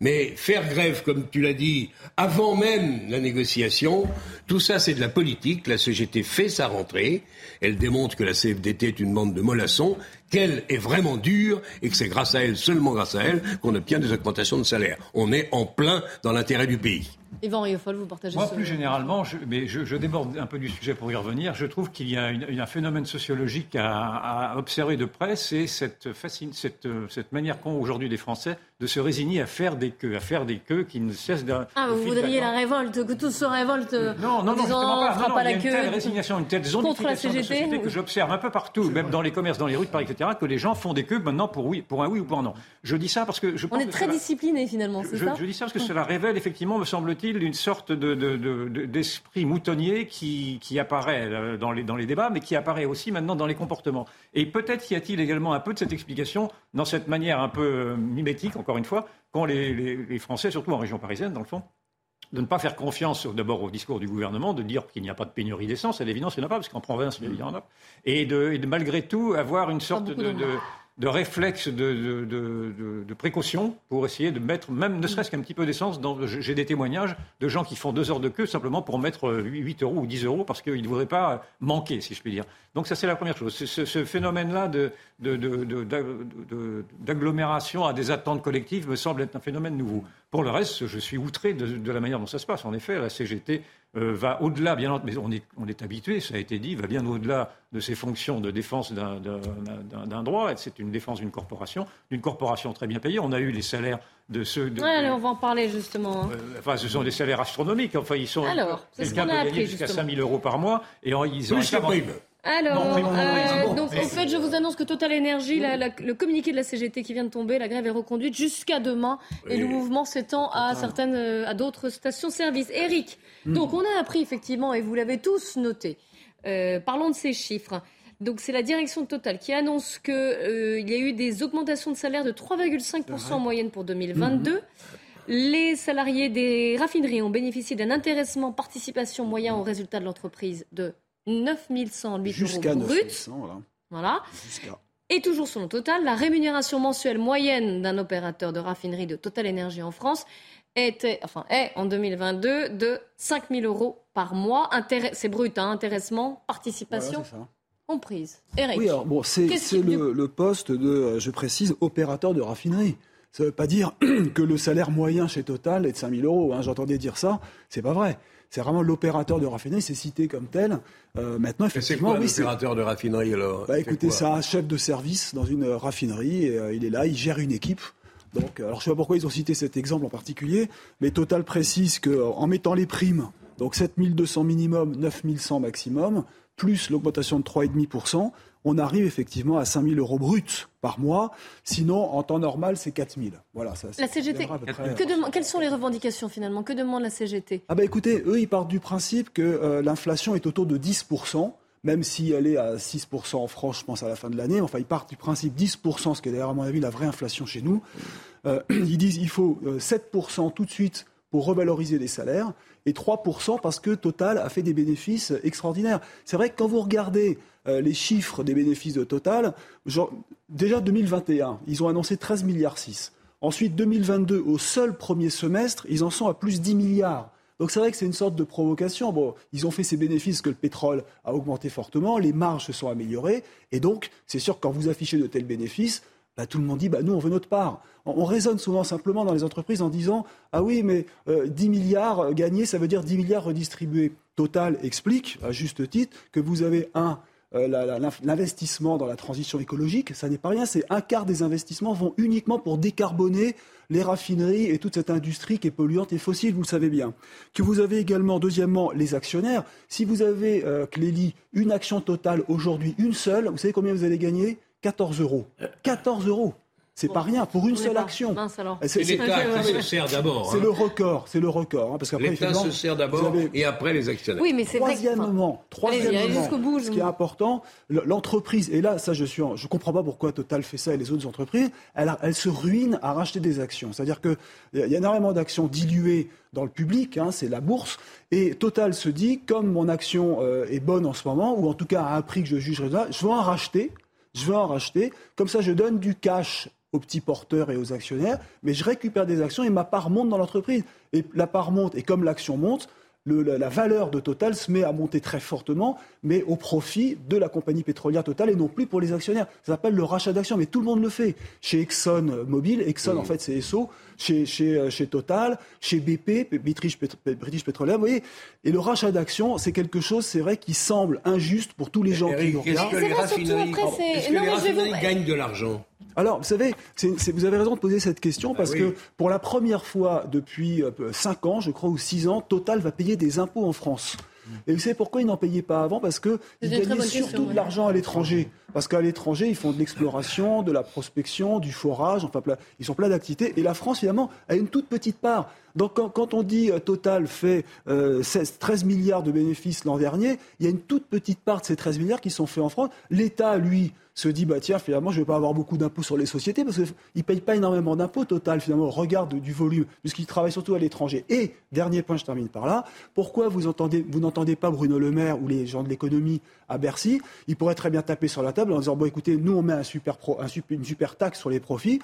Mais faire grève, comme tu l'as dit, avant même la négociation, tout ça c'est de la politique. La CGT fait sa rentrée. Elle démontre que la CFDT est une bande de mollassons, qu'elle est vraiment dure et que c'est grâce à elle, seulement grâce à elle, qu'on obtient des augmentations de salaire. On est en plein dans l'intérêt du pays. Yvan Riofol, vous partagez Moi, plus généralement, je, mais je, déborde un peu du sujet pour y revenir, je trouve qu'il y a un phénomène sociologique à, observer de près, c'est cette, cette, cette manière qu'ont aujourd'hui les Français de se résigner à faire des queues, à faire des queues qui ne cessent d'un. Ah, vous voudriez la révolte, que tous se révoltent non, non, non, pas, on fera pas la queue. Une telle résignation, une telle contre la CGT, de société que j'observe un peu partout, même dans les commerces, dans les rues de Paris, etc., que les gens font des queues maintenant pour, oui, pour un oui ou pour un non. Je dis ça parce que je On est très discipliné finalement, c'est ça Je dis ça parce que cela révèle effectivement, me semble-t-il, une sorte d'esprit de, moutonnier qui, qui, apparaît euh, dans les, dans les débats, mais qui apparaît aussi maintenant dans les comportements. Et peut-être y a-t-il également un peu de cette explication dans cette manière un peu euh, mimétique, encore une fois, quand les, les Français, surtout en région parisienne, dans le fond, de ne pas faire confiance d'abord au discours du gouvernement, de dire qu'il n'y a pas de pénurie d'essence, à l'évidence, il n'y en a pas, parce qu'en province, il y en a, et de, et de malgré tout avoir une sorte de, de réflexe de, de, précaution pour essayer de mettre, même ne serait-ce qu'un petit peu d'essence. J'ai des témoignages de gens qui font deux heures de queue simplement pour mettre 8 euros ou 10 euros parce qu'ils ne voudraient pas manquer, si je puis dire. Donc ça, c'est la première chose. Ce, phénomène-là d'agglomération à des attentes collectives me semble être un phénomène nouveau. Pour le reste, je suis outré de, la manière dont ça se passe. En effet, la CGT euh, va au-delà, bien mais on est, on est habitué, ça a été dit, va bien au-delà de ses fonctions de défense d'un droit. C'est une défense d'une corporation, d'une corporation très bien payée. On a eu les salaires de ceux. De, on va en parler justement. Hein. Euh, enfin, ce sont des salaires astronomiques. Enfin, ils sont. Alors, c'est ce qu'on a appris jusqu'à 5 000 euros par mois et ils ont. Alors, euh, donc en fait, je vous annonce que Total Energy, le communiqué de la CGT qui vient de tomber, la grève est reconduite jusqu'à demain et le mouvement s'étend à certaines, euh, à d'autres stations-service. Eric, hmm. donc on a appris effectivement, et vous l'avez tous noté, euh, parlons de ces chiffres. Donc c'est la direction Total qui annonce qu'il il y a eu des augmentations de salaire de 3,5% en moyenne pour 2022. Hmm. Les salariés des raffineries ont bénéficié d'un intéressement participation moyen au résultat de l'entreprise de 9108 euros bruts. Voilà. voilà. Et toujours selon Total, la rémunération mensuelle moyenne d'un opérateur de raffinerie de Total Énergie en France était, enfin, est en 2022 de 5000 euros par mois. C'est brut, hein, intéressement, participation. comprise. Eric. Oui, alors bon, c'est le, le, poste de, euh, je précise, opérateur de raffinerie. Ça ne veut pas dire que le salaire moyen chez Total est de 5000 euros. Hein. J'entendais dire ça. C'est pas vrai. C'est vraiment l'opérateur de raffinerie, c'est cité comme tel. Euh, maintenant, effectivement, c'est quoi, oui, l'opérateur de raffinerie alors bah, Écoutez, c'est un chef de service dans une raffinerie. Et, euh, il est là, il gère une équipe. Donc, alors je sais pas pourquoi ils ont cité cet exemple en particulier, mais Total précise qu'en mettant les primes, donc 7200 minimum, 9100 maximum, plus l'augmentation de 3,5%, on arrive effectivement à 5 000 euros bruts par mois. Sinon, en temps normal, c'est 4 000. Voilà, ça, la CGT, que quelles sont les revendications finalement? Que demande la CGT ah bah Écoutez, eux, ils partent du principe que euh, l'inflation est autour de 10% même si elle est à 6% en France, je pense, à la fin de l'année. Enfin, ils partent du principe 10%, ce qui est d'ailleurs, à mon avis, la vraie inflation chez nous. Euh, ils disent qu'il faut 7% euh, tout de suite pour revaloriser les salaires et 3% parce que Total a fait des bénéfices extraordinaires. C'est vrai que quand vous regardez euh, les chiffres des bénéfices de Total, genre, déjà 2021, ils ont annoncé 13 milliards 6. Ensuite, 2022, au seul premier semestre, ils en sont à plus 10 milliards. Donc c'est vrai que c'est une sorte de provocation. Bon, ils ont fait ces bénéfices que le pétrole a augmenté fortement, les marges se sont améliorées, et donc c'est sûr que quand vous affichez de tels bénéfices, bah, tout le monde dit bah, nous on veut notre part. On, raisonne souvent simplement dans les entreprises en disant ah oui mais 10 euh, milliards gagnés ça veut dire 10 milliards redistribués. Total explique à juste titre que vous avez un euh, l'investissement dans la transition écologique, ça n'est pas rien. C'est un quart des investissements vont uniquement pour décarboner les raffineries et toute cette industrie qui est polluante et fossile, vous le savez bien. Que vous avez également, deuxièmement, les actionnaires. Si vous avez, euh, Clélie, une action totale aujourd'hui, une seule, vous savez combien vous allez gagner? 14 euros. 14 euros. C'est pas rien pour une seule action. C'est l'État qui se sert d'abord. C'est le record, c'est le record. Hein, parce qu'après, l'État se sert d'abord et après les actionnaires. Oui, mais c'est troisièmement, troisièmement, ce qui est important, l'entreprise. Et là, ça, je suis, je comprends pas pourquoi Total fait ça et les autres entreprises. Elle, elle se ruine à racheter des actions. C'est-à-dire que il y a énormément d'actions diluées dans le public, hein, c'est la bourse. Et Total se dit, comme mon action euh, est bonne en ce moment, ou en tout cas à un prix que je juge raisonnable, je vais en racheter je veux en racheter. Comme ça, je donne du cash aux petits porteurs et aux actionnaires, mais je récupère des actions et ma part monte dans l'entreprise. Et la part monte, et comme l'action monte, la, valeur de Total se met à monter très fortement, mais au profit de la compagnie pétrolière Total et non plus pour les actionnaires. Ça s'appelle le rachat d'actions, mais tout le monde le fait. Chez Exxon Mobil, Exxon en fait c'est ESSO, chez, chez, euh, chez, Total, chez BP, British, British Petroleum, vous voyez. Et le rachat d'actions, c'est quelque chose, c'est vrai, qui semble injuste pour tous les gens qui nous regardent. Est-ce que les raffineries, est-ce que les raffineries gagnent de l'argent alors, vous savez, vous avez raison de poser cette question bah parce que pour la première fois depuis 5 euh, ans, je crois, ou 6 ans, Total va payer des impôts en France. Et vous savez pourquoi ils n'en payaient pas avant? Parce qu'ils gagnaient surtout de l'argent à l'étranger. Parce qu'à l'étranger, ils font de l'exploration, de la prospection, du forage, enfin, ils sont plein d'activités. Et la France, finalement, a une toute petite part. Donc quand, on dit euh, Total fait 13 euh, milliards de bénéfices l'an dernier, il y a une toute petite part de ces 13 milliards qui sont faits en France. L'État, lui, se dit bah tiens finalement je vais pas avoir beaucoup d'impôts sur les sociétés parce qu'il ne paye pas énormément d'impôts total finalement regarde du volume puisqu'il travaille surtout à l'étranger. Et dernier point, je termine par là. Pourquoi vous entendez vous n'entendez pas Bruno Le Maire ou les gens de l'économie à Bercy? Il pourrait très bien taper sur la table en disant bon écoutez nous on met un super super, une super taxe sur les profits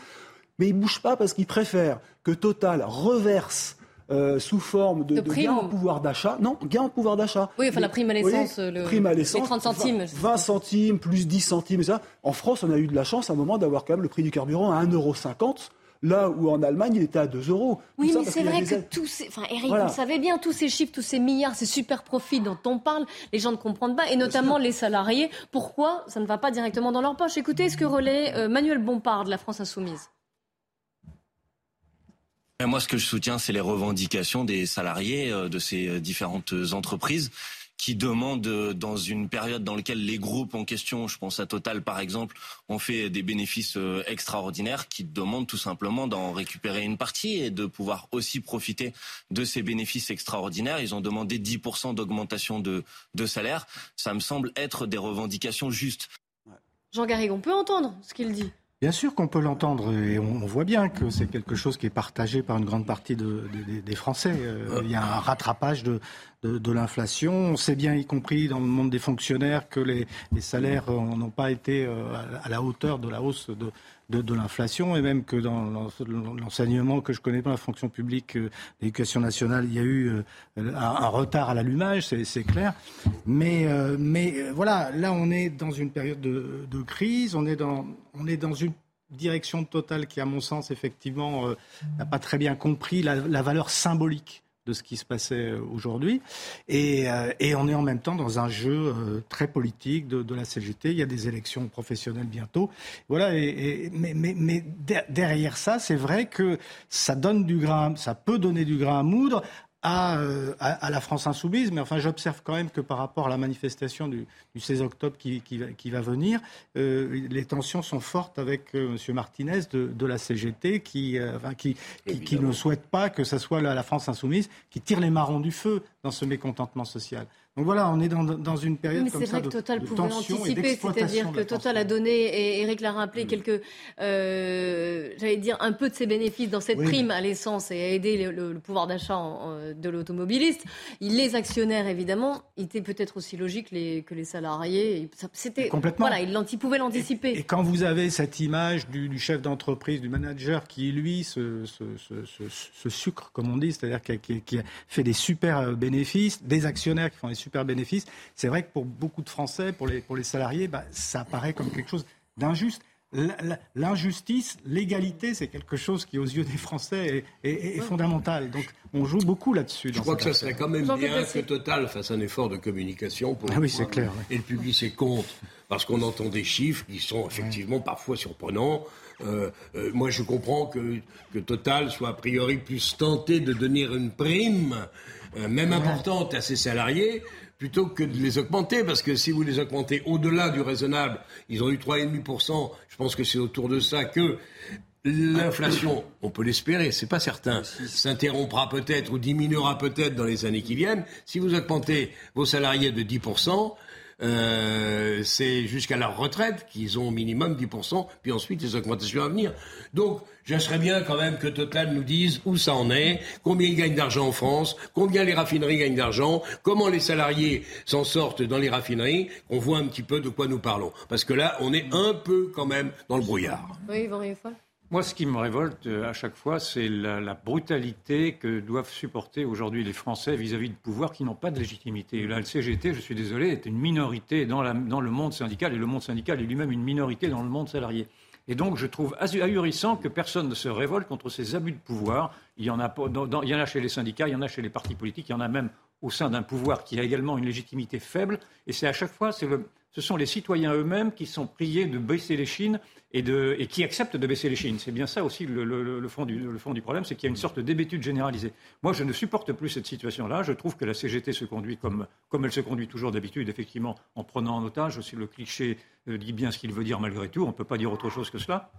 mais il bouge pas parce qu'il préfère que Total reverse euh, sous forme de, de, gain en pouvoir d'achat. Non, gain en pouvoir d'achat. Oui, enfin la prime à l'essence, le... prime à l'essence, les 30 centimes. 20, centimes plus 10 centimes. ça. En France, on a eu de la chance à un moment d'avoir quand même le prix du carburant à 1,50 là où en Allemagne il était à 2 euros. Oui, mais c'est vrai que tous ces. Enfin, Eric, vous savez bien, tous ces chiffres, tous ces milliards, ces super profits dont on parle, les gens ne comprennent pas, et notamment les salariés. Pourquoi ça ne va pas directement dans leur poche? Écoutez ce que relaie euh, Manuel Bompard de la France Insoumise. Moi, ce que je soutiens, c'est les revendications des salariés euh, de ces euh, différentes entreprises qui demandent, euh, dans une période dans laquelle les groupes en question, je pense à Total par exemple, ont fait des bénéfices extraordinaires, qui demandent tout simplement d'en récupérer une partie et de pouvoir aussi profiter de ces bénéfices extraordinaires. Ils ont demandé 10% d'augmentation de, de salaire. Ça me semble être des revendications justes. Jean Garrigue, on peut entendre ce qu'il dit. Bien sûr qu'on peut l'entendre et on, voit bien que c'est quelque chose qui est partagé par une grande partie des Français. Euh, il y a un rattrapage de, de, l'inflation. On sait bien, y compris dans le monde des fonctionnaires, que les, salaires n'ont pas été euh, à la hauteur de la hausse de, de, l'inflation et même que dans l'enseignement que je connais pas, la fonction publique, euh, l'éducation nationale, il y a eu un, retard à l'allumage, c'est clair. Mais, mais voilà, là on est dans une période de, crise, on est dans on est dans une direction totale qui, à mon sens, effectivement, euh, n'a pas très bien compris la, valeur symbolique de ce qui se passait euh, aujourd'hui. Euh, et, on est en même temps dans un jeu très politique de, la CGT. Il y a des élections professionnelles bientôt. Voilà. Et, mais, mais, derrière ça, c'est vrai que ça donne du grain, ça peut donner du grain à moudre euh, à, à, la France insoumise, mais enfin j'observe quand même que par rapport à la manifestation du, du 16 octobre qui, qui, qui va venir, euh, les tensions sont fortes avec euh, M. Martinez de, de, la CGT qui, euh, enfin, qui, qui, ne souhaite pas que ce soit la, la, France insoumise qui tire les marrons du feu dans ce mécontentement social. Donc voilà, on est dans, dans une période mais comme ça vrai que Total de, pouvait anticiper, c'est-à-dire que Total a donné, et Eric l'a rappelé, quelques, euh, j'allais dire, un peu de ses bénéfices dans cette prime à l'essence et a aidé le, pouvoir d'achat de l'automobiliste. Les actionnaires, évidemment, étaient peut-être aussi logiques les, que les salariés. C'était complètement. Voilà, il pouvait l'anticiper. Et, quand vous avez cette image du, chef d'entreprise, du manager qui lui se, sucre, comme on dit, c'est-à-dire qui, qui, fait des super bénéfices, des actionnaires qui font des super bénéfices. C'est vrai que pour beaucoup de Français, pour les, pour les salariés, bah, ça apparaît comme quelque chose d'injuste. L'injustice, l'égalité, c'est quelque chose qui, aux yeux des Français, est, fondamental. Donc, on joue beaucoup là-dessus. Je crois que ça serait quand même bien que Total fasse un effort de communication pour ah oui, c'est clair, et le publier ses comptes, parce qu'on entend des chiffres qui sont effectivement parfois surprenants. Euh, euh, moi, je comprends que, que, Total soit a priori plus tenté de donner une prime, euh, même importante, à ses salariés, plutôt que de les augmenter, parce que si vous les augmentez au-delà du raisonnable, ils ont eu 3,5%, je pense que c'est autour de ça que l'inflation, on peut l'espérer, c'est pas certain, s'interrompra peut-être ou diminuera peut-être dans les années qui viennent. Si vous augmentez vos salariés de 10%, euh, c'est jusqu'à leur retraite qu'ils ont au minimum 10%, puis ensuite les augmentations à venir. Donc, je bien quand même que Total nous dise où ça en est, combien ils gagnent d'argent en France, combien les raffineries gagnent d'argent, comment les salariés s'en sortent dans les raffineries, qu'on voit un petit peu de quoi nous parlons. Parce que là, on est un peu quand même dans le brouillard. Oui, moi, ce qui me révolte euh, à chaque fois, c'est la, brutalité que doivent supporter aujourd'hui les Français vis-à-vis de pouvoirs qui n'ont pas de légitimité. Le CGT, je suis désolé, est une minorité dans, le monde syndical, et le monde syndical est lui-même une minorité dans le monde salarié. Et donc, je trouve ahurissant que personne ne se révolte contre ces abus de pouvoir. Il y en a, il y en a chez les syndicats, il y en a chez les partis politiques, il y en a même au sein d'un pouvoir qui a également une légitimité faible. Et c'est à chaque fois, ce sont les citoyens eux-mêmes qui sont priés de baisser les chines et, qui acceptent de baisser les chines. C'est bien ça aussi le, fond, du, problème, c'est qu'il y a une sorte d'hébétude généralisée. Moi, je ne supporte plus cette situation-là. Je trouve que la CGT se conduit comme, elle se conduit toujours d'habitude, effectivement, en prenant en otage. Aussi, le cliché euh, dit bien ce qu'il veut dire malgré tout. On ne peut pas dire autre chose que cela.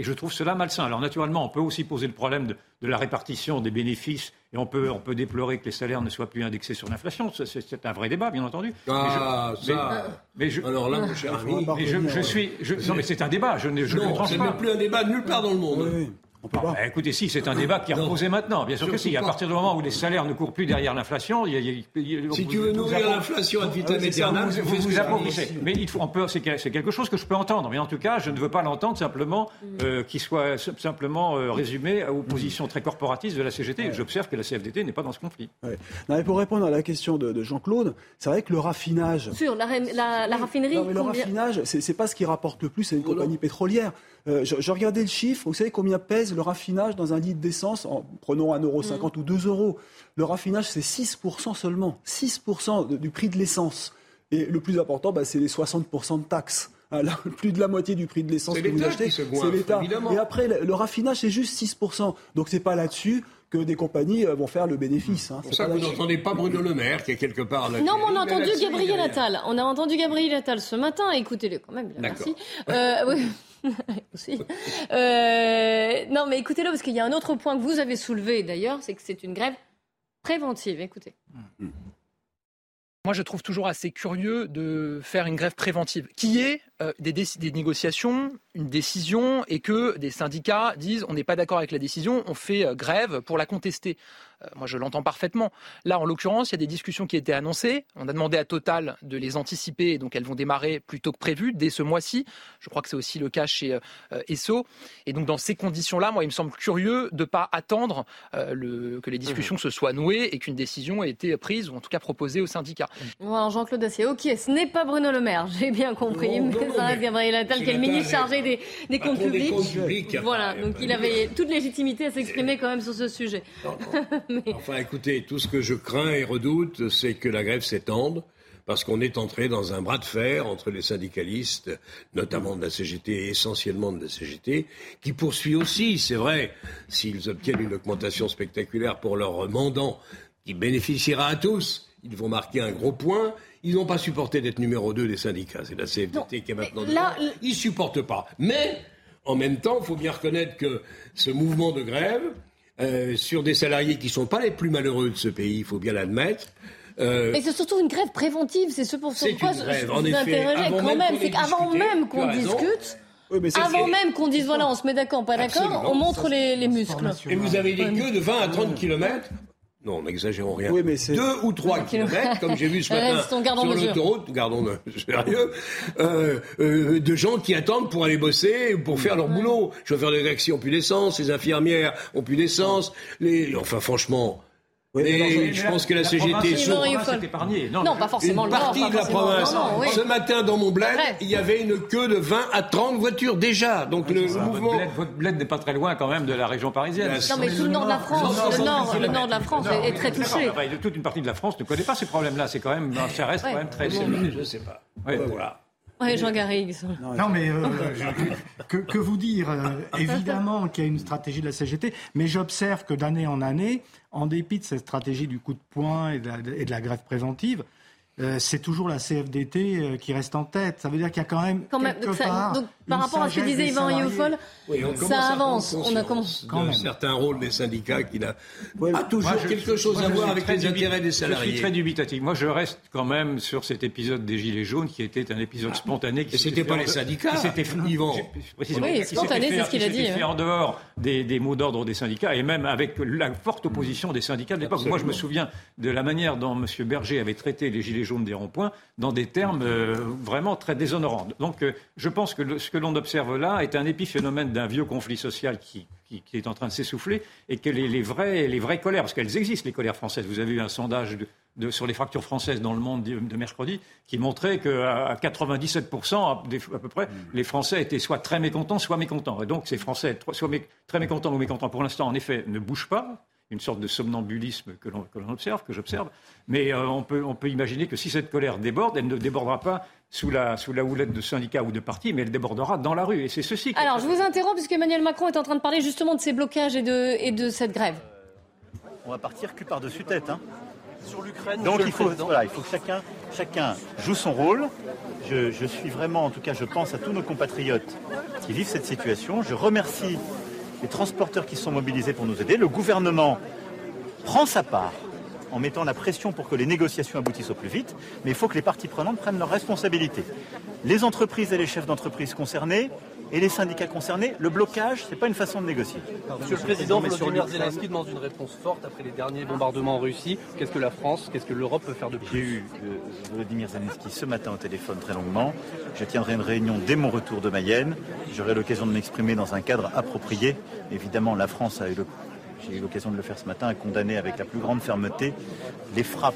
Et je trouve cela malsain. Alors naturellement, on peut aussi poser le problème de, la répartition des bénéfices et on peut, on peut déplorer que les salaires ne soient plus indexés sur l'inflation. C'est un vrai débat, bien entendu. Ah, mais je, ça. Mais, je, Alors là, mon cher ami, mais je, suis. non, mais c'est un débat. Je, je non, ne tranche pas. C'est même plus un débat nulle part dans le monde. Oui, Bah, écoutez, si, c'est un débat qui est reposé maintenant. Bien sûr que si. À partir du moment où les salaires ne courent plus derrière l'inflation, il y a, si tu veux nourrir l'inflation à vitam aeternam, vous, vous, vous Mais il faut, c'est quelque chose que je peux entendre. Mais en tout cas, je ne veux pas l'entendre simplement, mm. euh, qu'il soit simplement euh, résumé aux positions très corporatistes de la CGT. J'observe que la CFDT n'est pas dans ce conflit. pour répondre à la question de, Jean-Claude, c'est vrai que le raffinage. Sur la, raffinerie. Non, mais le raffinage, c'est pas ce qui rapporte le plus à une compagnie pétrolière. Euh, je, regardais le chiffre, vous savez combien pèse le raffinage dans un litre d'essence, en prenons 1,50€ mmh. ou 2 euros. Le raffinage, c'est 6% seulement, 6% du prix de l'essence. Et le plus important, bah, c'est les 60% de taxes. Ah, plus de la moitié du prix de l'essence que vous achetez, c'est l'État. Et après, le, raffinage, c'est juste 6%. Donc c'est pas là-dessus que des compagnies euh, vont faire le bénéfice. Hein. C'est pour ça que vous n'entendez pas Bruno Le Maire, qui est quelque part... non, mais on a entendu Gabriel Attal. On a entendu Gabriel Attal ce matin. Écoutez-le quand même, merci. Euh, oui. Euh, non, mais écoutez-le, parce qu'il y a un autre point que vous avez soulevé d'ailleurs, c'est que c'est une grève préventive. Écoutez. Moi, je trouve toujours assez curieux de faire une grève préventive, qui est euh, des, des, négociations, une décision, et que des syndicats disent on n'est pas d'accord avec la décision, on fait euh, grève pour la contester. Euh, moi, je l'entends parfaitement. Là, en l'occurrence, il y a des discussions qui étaient annoncées. On a demandé à Total de les anticiper, donc elles vont démarrer plus tôt que prévu, dès ce mois-ci. Je crois que c'est aussi le cas chez euh, Esso. Et donc, dans ces conditions-là, moi, il me semble curieux de ne pas attendre euh, que les discussions mmh. se soient nouées et qu'une décision ait été prise, ou en tout cas proposée au syndicat. Jean-Claude Assier, ok, ce n'est pas Bruno Le Maire, j'ai bien compris, mais Gabriel Attal, qui est le ministre chargé des, comptes publics. voilà, donc il avait toute légitimité à s'exprimer quand même sur ce sujet. Enfin, écoutez, tout ce que je crains et redoute, c'est que la grève s'étende parce qu'on est entré dans un bras de fer entre les syndicalistes, notamment de la CGT et essentiellement de la CGT, qui poursuit aussi, c'est vrai, s'ils obtiennent une augmentation spectaculaire pour leur mandant, qui bénéficiera à tous, ils vont marquer un gros point. Ils n'ont pas supporté d'être numéro 2 des syndicats. C'est la CFDT qui est maintenant. Là, ils ne supportent pas. Mais, en même temps, il faut bien reconnaître que ce mouvement de grève, euh, sur des salariés qui ne sont pas les plus malheureux de ce pays, il faut bien l'admettre, Euh, Mais c'est surtout une grève préventive, c'est ce pour C'est pourquoi une je, grève, je en vous effet, interrogeais avant quand même C'est qu'avant même qu'on discute, Oui, mais c'est- avant même qu'on dise voilà, on se met d'accord, pas d'accord, on montre les, les muscles. Et vous avez des queues de 20 à 30 km non, n'exagérons rien. Oui, mais c'est- Deux ou trois kilomètres, comme j'ai vu ce matin sur l'autoroute, gardons de sérieux, euh, euh, de gens qui attendent pour aller bosser, pour faire leur boulot. Chauffeurs de taxi ont plus d'essence, les infirmières ont plus d'essence. Les... Enfin, franchement. Oui, mais mais je pense que la CGT. Oui, La province est épargnée. Non, Non, pas forcément Une le Nord, partie pas de la province. non, non, oui. Ce matin, dans mon bled, il y avait une queue de 20 à 30 voitures déjà. Donc le, le Votre mouvement. bled, votre bled n'est pas très loin quand même de la région parisienne. Non, mais tout le nord de la France, le nord, le nord de la France est, très touché. Toute une partie de la France ne connaît pas ces problèmes-là. C'est quand même, ça reste quand même très. Je sais pas. Voilà. Oui, Jean Garrigue. Non, mais euh, je- que, que vous dire euh, Évidemment qu'il y a une stratégie de la CGT, mais j'observe que d'année en année, en dépit de cette stratégie du coup de poing et de la, et de la grève préventive, euh, c'est toujours la CFDT euh, qui reste en tête. Ça veut dire qu'il y a quand même Quand même, quelque donc ça- part donc, par une rapport à ce que disait des Yvan salariés. Riofol, Oui, ça avance. On a commencé. Certains rôles des syndicats qui n'a Ouais, pas toujours Moi, je- quelque chose moi, à voir avec les intérêts des Je suis salariés. très dubitatif. Moi, je reste quand même sur cet épisode des Gilets jaunes qui était un épisode spontané. Qui Et c'était s'était pas les syndicats, fait- Yvan. Oui, spontané, c'est ce qu'il a dit, fait hein. en dehors des, des mots d'ordre des syndicats et même avec la forte opposition des syndicats de l'époque. Moi, je me souviens de la manière dont M. Berger avait traité les Gilets jaunes des ronds-points dans des termes euh, vraiment très déshonorants. Donc, euh, je pense que le- ce que l'on observe là est un épiphénomène d'un vieux conflit social qui, qui- qui est en train de s'essouffler et que les, les vraies, les vraies colères, parce qu'elles existent, les colères françaises. Vous avez eu un sondage de, de- sur les fractures françaises dans le monde de, de mercredi qui montrait qu'à 97% à, des- à peu près, les Français étaient soit très mécontents, soit mécontents. Et donc, ces Français, soit mé- très mécontents ou mécontents, pour l'instant, en effet, ne bougent pas une sorte de somnambulisme que l'on que observe, que j'observe. Mais euh, on, peut, on peut imaginer que si cette colère déborde, elle ne débordera pas sous la, sous la houlette de syndicats ou de partis, mais elle débordera dans la rue. Et c'est ceci. Alors, je vous interromps puisque Emmanuel Macron est en train de parler justement de ces blocages et de, et de cette grève. On va partir cul par-dessus tête. Hein. Sur l'Ukraine, Donc il faut, voilà, il faut que chacun, chacun joue son rôle. Je, je suis vraiment, en tout cas, je pense à tous nos compatriotes qui vivent cette situation. Je remercie les transporteurs qui sont mobilisés pour nous aider. Le gouvernement prend sa part en mettant la pression pour que les négociations aboutissent au plus vite, mais il faut que les parties prenantes prennent leurs responsabilités. Les entreprises et les chefs d'entreprise concernés et les syndicats concernés, le blocage, ce n'est pas une façon de négocier. Monsieur le Président, Volodymyr Zelensky demande une réponse forte après les derniers bombardements en Russie. Qu'est-ce que la France, qu'est-ce que l'Europe peut faire de J'ai plus eu euh, Volodymyr Zelensky ce matin au téléphone très longuement. Je tiendrai une réunion dès mon retour de Mayenne. J'aurai l'occasion de m'exprimer dans un cadre approprié. Évidemment, la France a eu le- j'ai eu l'occasion de le faire ce matin, a condamné avec la plus grande fermeté les frappes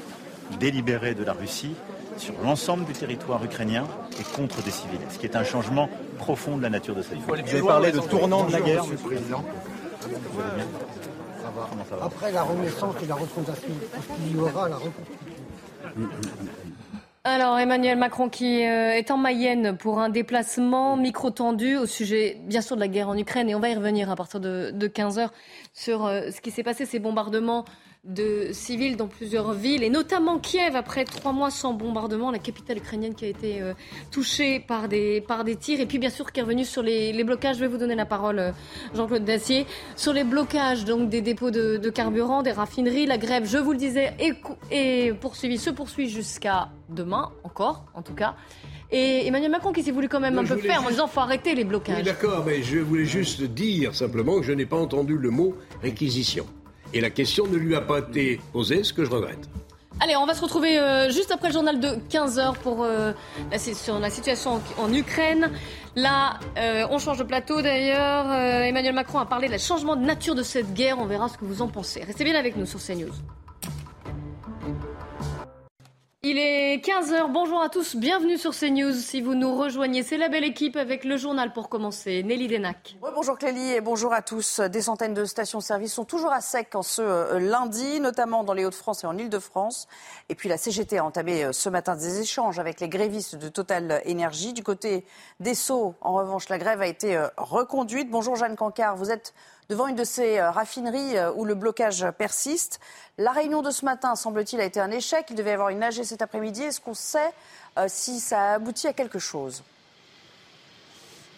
délibérées de la Russie sur l'ensemble du territoire ukrainien et contre des civils, ce qui est un changement profond de la nature de cette aller Vous avez parlé de tournant de la guerre. Monsieur le Président. Vous allez bien Comment ça va Après la renaissance et la refondation, qu'il y aura la reconstruction Alors, Emmanuel Macron qui euh, est en Mayenne pour un déplacement micro tendu au sujet, bien sûr, de la guerre en Ukraine. Et on va y revenir à partir de, de 15h sur euh, ce qui s'est passé, ces bombardements de civils dans plusieurs villes, et notamment Kiev, après trois mois sans bombardement, la capitale ukrainienne qui a été euh, touchée par des, par des tirs. Et puis, bien sûr, qui est revenu sur les, les blocages. Je vais vous donner la parole, euh, Jean-Claude Dacier. Sur les blocages donc, des dépôts de, de carburant, des raffineries, la grève, je vous le disais, est, est poursuivie, se poursuit jusqu'à demain, encore, en tout cas. Et Emmanuel Macron qui s'est voulu quand même Non, un peu voulais faire en juste- disant faut arrêter les Oui, blocages. d'accord, mais je voulais juste dire simplement que je n'ai pas entendu le mot réquisition. Et la question ne lui a pas été posée, ce que je regrette. Allez, on va se retrouver euh, juste après le journal de 15h pour euh, sur la situation en, Ukraine. Là, euh, on change de plateau d'ailleurs. Emmanuel Macron a parlé de la changement de nature de cette guerre. On verra ce que vous en pensez. Restez bien avec nous sur CNews. Il est 15h, bonjour à tous, bienvenue sur CNews. Si vous nous rejoignez, c'est la belle équipe avec le journal pour commencer. Nelly Denac. Bonjour Clélie et bonjour à tous. Des centaines de stations-service sont toujours à sec en ce euh, lundi, notamment dans les Hauts-de-France et en Ile-de-France. Et puis la CGT a entamé euh, ce matin des échanges avec les grévistes de Total Énergie. Du côté des Sceaux, en revanche, la grève a été euh, reconduite. Bonjour Jeanne Cancard, vous êtes devant une de ces euh, raffineries euh, où le blocage persiste. La réunion de ce matin, semble-t-il, a été un échec. Il devait y avoir une AG cet après-midi. Est-ce qu'on sait euh, si ça a abouti à quelque chose?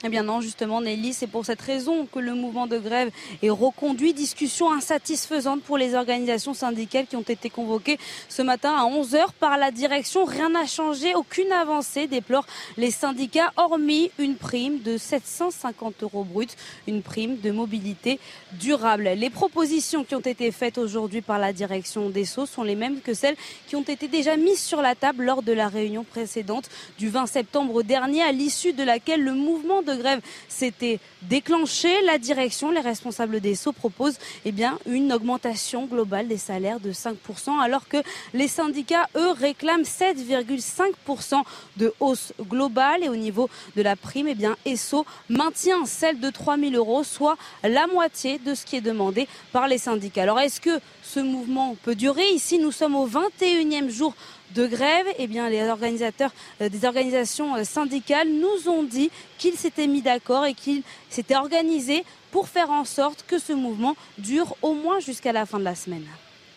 Eh bien non, justement, Nelly, c'est pour cette raison que le mouvement de grève est reconduit. Discussion insatisfaisante pour les organisations syndicales qui ont été convoquées ce matin à 11h par la direction. Rien n'a changé, aucune avancée, déplorent les syndicats, hormis une prime de 750 euros brut, une prime de mobilité durable. Les propositions qui ont été faites aujourd'hui par la direction des Sceaux sont les mêmes que celles qui ont été déjà mises sur la table lors de la réunion précédente du 20 septembre dernier, à l'issue de laquelle le mouvement de grève s'était déclenché. La direction, les responsables des Sceaux proposent eh une augmentation globale des salaires de 5%, alors que les syndicats, eux, réclament 7,5% de hausse globale. Et au niveau de la prime, eh bien, ESSO maintient celle de 3 000 euros, soit la moitié de ce qui est demandé par les syndicats. Alors, est-ce que ce mouvement peut durer? Ici, nous sommes au 21e jour de grève, eh bien, les organisateurs euh, des organisations euh, syndicales nous ont dit qu'ils s'étaient mis d'accord et qu'ils s'étaient organisés pour faire en sorte que ce mouvement dure au moins jusqu'à la fin de la semaine.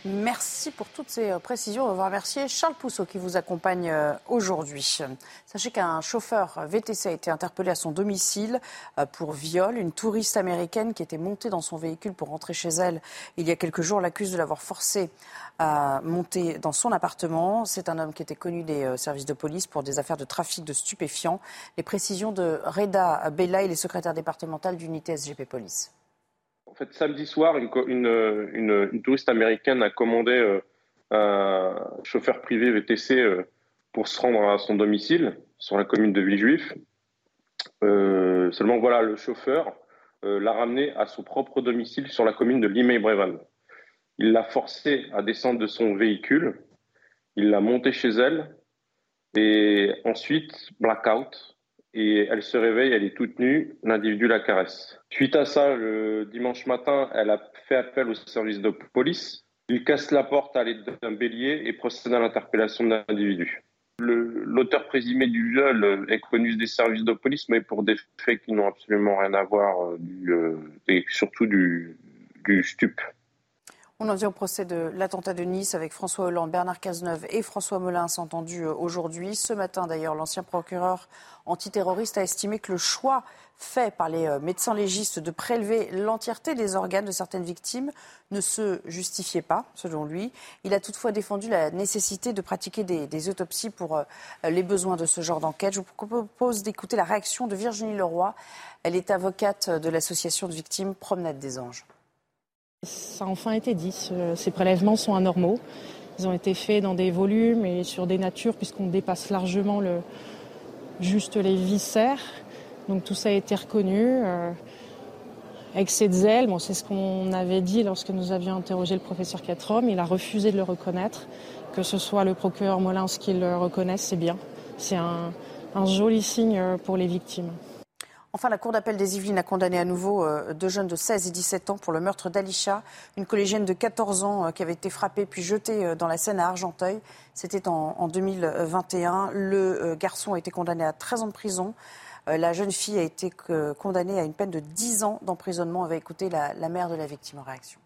Merci pour toutes ces euh, précisions. On va remercier Charles Pousseau qui vous accompagne euh, aujourd'hui. Sachez qu'un chauffeur VTC a été interpellé à son domicile euh, pour viol. Une touriste américaine qui était montée dans son véhicule pour rentrer chez elle il y a quelques jours l'accuse de l'avoir forcé à monter dans son appartement. C'est un homme qui était connu des services de police pour des affaires de trafic de stupéfiants. Les précisions de Reda Bella, il est secrétaire départemental d'unité SGP Police. En fait, samedi soir, une, touriste américaine a commandé euh, un chauffeur privé VTC euh, pour se rendre à son domicile sur la commune de Villejuif. Euh, seulement, voilà, le chauffeur l'a ramené à son propre domicile sur la commune de Limay-Brévan. Il l'a forcé à descendre de son véhicule, il l'a monté chez elle et ensuite, blackout, et elle se réveille, elle est toute nue, l'individu la caresse. Suite à ça, le dimanche matin, elle a fait appel au service de police. Il casse la porte à l'aide d'un bélier et procède à l'interpellation de l'individu. L'auteur présumé du viol est connu des services de police, mais pour des faits qui n'ont absolument rien à voir, euh, euh, et surtout du, du stup. On en vient au procès de l'attentat de Nice avec François Hollande, Bernard Cazeneuve et François Molins entendus euh, aujourd'hui. Ce matin, d'ailleurs, l'ancien procureur antiterroriste a estimé que le choix fait par les euh, médecins légistes de prélever l'entièreté des organes de certaines victimes ne se justifiait pas, selon lui. Il a toutefois défendu la nécessité de pratiquer des, autopsies pour euh, les besoins de ce genre d'enquête. Je vous propose d'écouter la réaction de Virginie Leroy. Elle est avocate de l'association de victimes Promenade des Anges. Ça a enfin été dit. Ces prélèvements sont anormaux. Ils ont été faits dans des volumes et sur des natures puisqu'on dépasse largement le, juste les viscères. Donc tout ça a été reconnu. Euh, excès de zèle, bon, c'est ce qu'on avait dit lorsque nous avions interrogé le professeur Catrom. Il a refusé de le reconnaître. Que ce soit le procureur Molins qui le reconnaisse, c'est bien. C'est un joli signe pour les victimes. Enfin, la Cour d'appel des Yvelines a condamné à nouveau euh, deux jeunes de 16 et 17 ans pour le meurtre d'Alisha, une collégienne de 14 ans euh, qui avait été frappée puis jetée euh, dans la Seine à Argenteuil. C'était en, 2021. Le garçon a été condamné à 13 ans de prison. La jeune fille a été condamnée à une peine de 10 ans d'emprisonnement. On va écouter la, mère de la victime en réaction.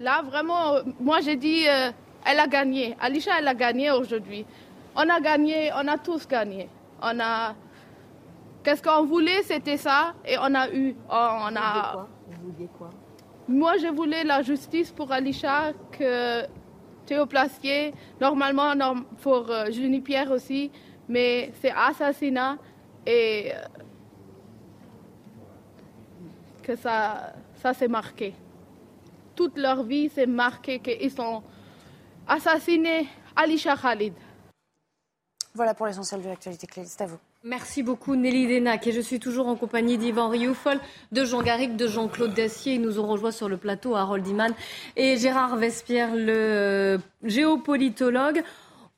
Là, vraiment, moi j'ai dit, elle a gagné. Alisha, elle a gagné aujourd'hui. On a gagné, on a tous gagné. On a Qu'est-ce qu'on voulait, c'était ça, et on a eu. On a... Quoi? Vous vouliez quoi? Moi, je voulais la justice pour Alisha, que Théo Plaskier, normalement pour euh, Junipier aussi, mais c'est assassinat et euh, que ça, ça s'est marqué. Toute leur vie, c'est marqué qu'ils sont assassinés Alisha Khalid. Voilà pour l'essentiel de l'actualité, C'est à vous. Merci beaucoup Nelly Denac et je suis toujours en compagnie d'Yvan Rioufol, de Jean Garrigue, de Jean-Claude Dacier. Ils nous ont rejoint sur le plateau Harold Iman et Gérard Vespierre, le géopolitologue.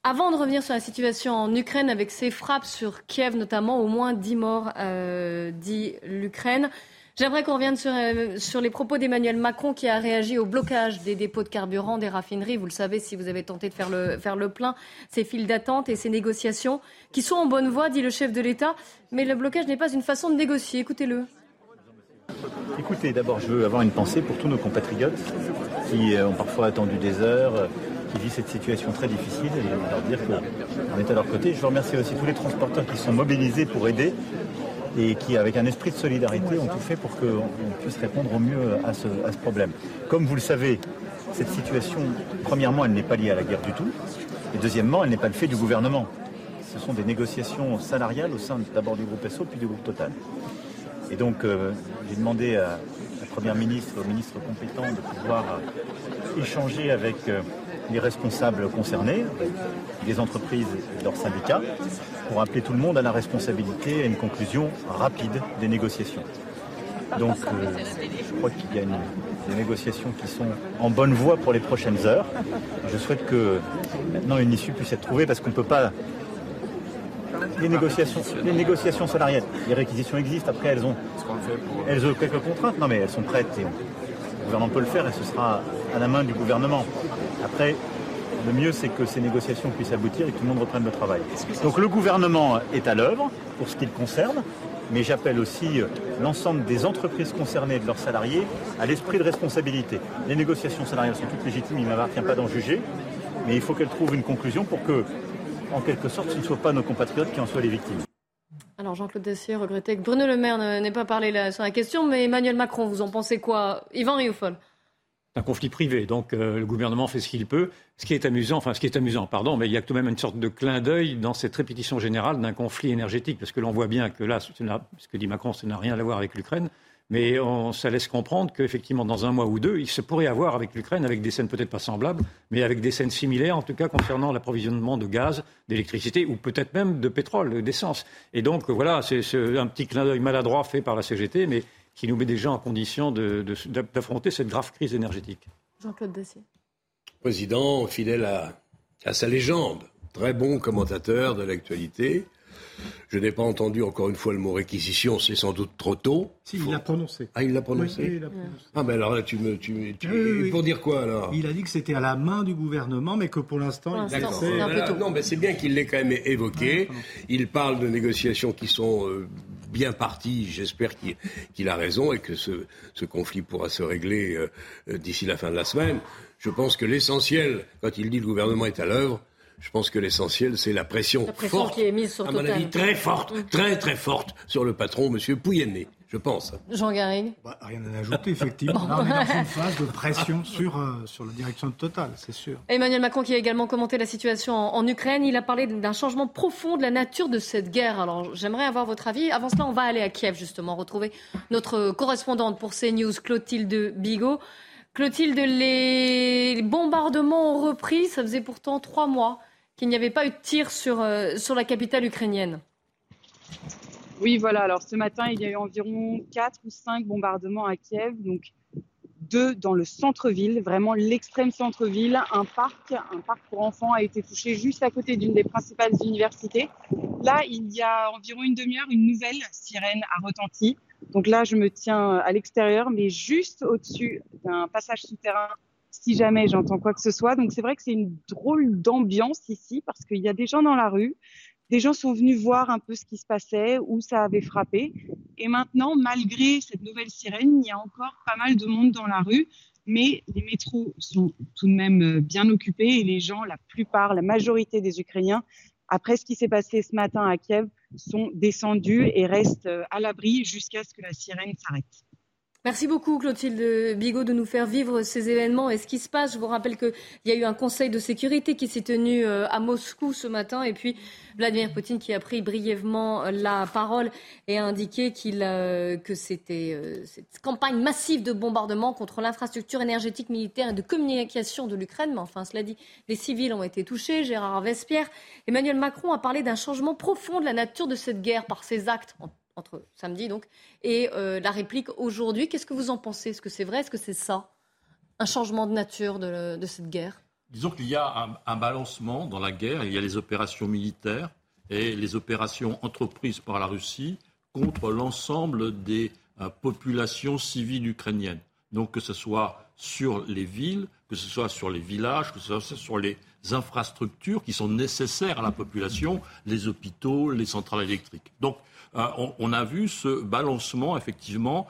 Avant de revenir sur la situation en Ukraine avec ces frappes sur Kiev notamment, au moins 10 morts, euh, dit l'Ukraine. J'aimerais qu'on revienne euh, sur, les propos d'Emmanuel Macron qui a réagi au blocage des dépôts de carburant des raffineries. Vous le savez, si vous avez tenté de faire le, faire le plein, ces files d'attente et ces négociations qui sont en bonne voie, dit le chef de l'État. Mais le blocage n'est pas une façon de négocier. Écoutez-le. Écoutez, d'abord, je veux avoir une pensée pour tous nos compatriotes qui ont parfois attendu des heures, qui vivent cette situation très difficile et leur dire qu'on est à leur côté. Je veux remercier aussi tous les transporteurs qui sont mobilisés pour aider et qui, avec un esprit de solidarité, ont tout fait pour qu'on puisse répondre au mieux à ce, à ce problème. Comme vous le savez, cette situation, premièrement, elle n'est pas liée à la guerre du tout, et deuxièmement, elle n'est pas le fait du gouvernement. Ce sont des négociations salariales au sein d'abord du groupe SO puis du groupe Total. Et donc, euh, j'ai demandé à la Première ministre, au ministre compétent, de pouvoir échanger avec euh, les responsables concernés, les entreprises et leurs syndicats, pour appeler tout le monde à la responsabilité et à une conclusion rapide des négociations. Donc, euh, je crois qu'il y a des négociations qui sont en bonne voie pour les prochaines heures. Je souhaite que maintenant une issue puisse être trouvée parce qu'on ne peut pas les négociations, les négociations salariales, les réquisitions existent. Après, elles ont, elles ont quelques contraintes. Non, mais elles sont prêtes. Et le gouvernement peut le faire et ce sera à la main du gouvernement. Après, le mieux, c'est que ces négociations puissent aboutir et que tout le monde reprenne le travail. Donc le gouvernement est à l'œuvre pour ce qui le concerne, mais j'appelle aussi l'ensemble des entreprises concernées et de leurs salariés à l'esprit de responsabilité. Les négociations salariales sont toutes légitimes, il ne m'appartient pas d'en juger, mais il faut qu'elles trouvent une conclusion pour que en quelque sorte, ce ne soient pas nos compatriotes qui en soient les victimes. Alors Jean-Claude Dessier regrettait que Bruno Le Maire n'ait pas parlé là, sur la question, mais Emmanuel Macron, vous en pensez quoi? Yvan Rioufol un conflit privé, donc euh, le gouvernement fait ce qu'il peut. Ce qui est amusant, enfin ce qui est amusant, pardon, mais il y a tout de même une sorte de clin d'œil dans cette répétition générale d'un conflit énergétique, parce que l'on voit bien que là, ce que dit Macron, ça n'a rien à voir avec l'Ukraine. Mais on, ça laisse comprendre qu'effectivement, dans un mois ou deux, il se pourrait avoir avec l'Ukraine, avec des scènes peut-être pas semblables, mais avec des scènes similaires, en tout cas concernant l'approvisionnement de gaz, d'électricité, ou peut-être même de pétrole, d'essence. Et donc, voilà, c'est un petit clin d'œil maladroit fait par la CGT, mais qui nous met déjà en condition d'affronter cette grave crise énergétique. Jean-Claude Dacier. Président, fidèle à, à sa légende, très bon commentateur de l'actualité, je n'ai pas entendu encore une fois le mot réquisition, c'est sans doute trop tôt. Si, il l'a prononcé. Ah, il l'a prononcé, oui, il l'a prononcé. Ah, ben alors là, tu me. Tu, tu... Oui, oui. Pour dire quoi alors? Il a dit que c'était à la main du gouvernement, mais que pour l'instant, il D'accord. Voilà. Non, mais c'est bien qu'il l'ait quand même évoqué. Il parle de négociations qui sont euh, bien parties. J'espère qu'il qu'il a raison et que ce, ce conflit pourra se régler euh, d'ici la fin de la semaine. Je pense que l'essentiel, quand il dit le gouvernement est à l'œuvre, je pense que l'essentiel, c'est la pression, La pression forte, qui est mise sur à mon Total. avis très forte, très très forte, sur le patron, Monsieur Pouyanné, je pense. Jean Garrigue Bah, rien à ajouter, effectivement. Là, on est dans une phase de pression sur, euh, sur la direction de Total, c'est sûr. Emmanuel Macron qui a également commenté la situation en, en Ukraine, il a parlé d'un changement profond de la nature de cette guerre. Alors j'aimerais avoir votre avis. Avant cela, on va aller à Kiev justement, retrouver notre correspondante pour CNews, Clotilde Bigot. Clotilde, les bombardements ont repris. Ça faisait pourtant trois mois qu'il n'y avait pas eu de tir sur, euh, sur la capitale ukrainienne. Oui, voilà. Alors ce matin, il y a eu environ 4 ou 5 bombardements à Kiev, donc deux dans le centre-ville, vraiment l'extrême centre-ville. Un parc, un parc pour enfants a été touché juste à côté d'une des principales universités. Là, il y a environ une demi-heure, une nouvelle sirène a retenti. Donc là, je me tiens à l'extérieur, mais juste au-dessus d'un passage souterrain si jamais j'entends quoi que ce soit. Donc c'est vrai que c'est une drôle d'ambiance ici parce qu'il y a des gens dans la rue, des gens sont venus voir un peu ce qui se passait, où ça avait frappé. Et maintenant, malgré cette nouvelle sirène, il y a encore pas mal de monde dans la rue, mais les métros sont tout de même euh, bien occupés et les gens, la plupart, la majorité des Ukrainiens, après ce qui s'est passé ce matin à Kiev, sont descendus et restent euh, à l'abri jusqu'à ce que la sirène s'arrête. Merci beaucoup Clotilde Bigot de nous faire vivre ces événements et ce qui se passe. Je vous rappelle qu'il y a eu un conseil de sécurité qui s'est tenu euh, à Moscou ce matin et puis Vladimir Poutine qui a pris brièvement euh, la parole et a indiqué qu'il, euh, que c'était cette campagne massive de bombardement contre l'infrastructure énergétique militaire et de communication de l'Ukraine. Mais enfin, cela dit, les civils ont été touchés. Gérard Vespierre, Emmanuel Macron a parlé d'un changement profond de la nature de cette guerre par ses actes entre samedi donc et euh, la réplique aujourd'hui. Qu'est-ce que vous en pensez? Est-ce que c'est vrai? Est-ce que c'est ça? Un changement de nature de, cette guerre? Disons qu'il y a un, balancement dans la guerre. Il y a les opérations militaires et les opérations entreprises par la Russie contre l'ensemble des euh, populations civiles ukrainiennes. Donc que ce soit sur les villes, que ce soit sur les villages, que ce soit sur les infrastructures qui sont nécessaires à la population, les hôpitaux, les centrales électriques. Donc on, on, a vu ce balancement effectivement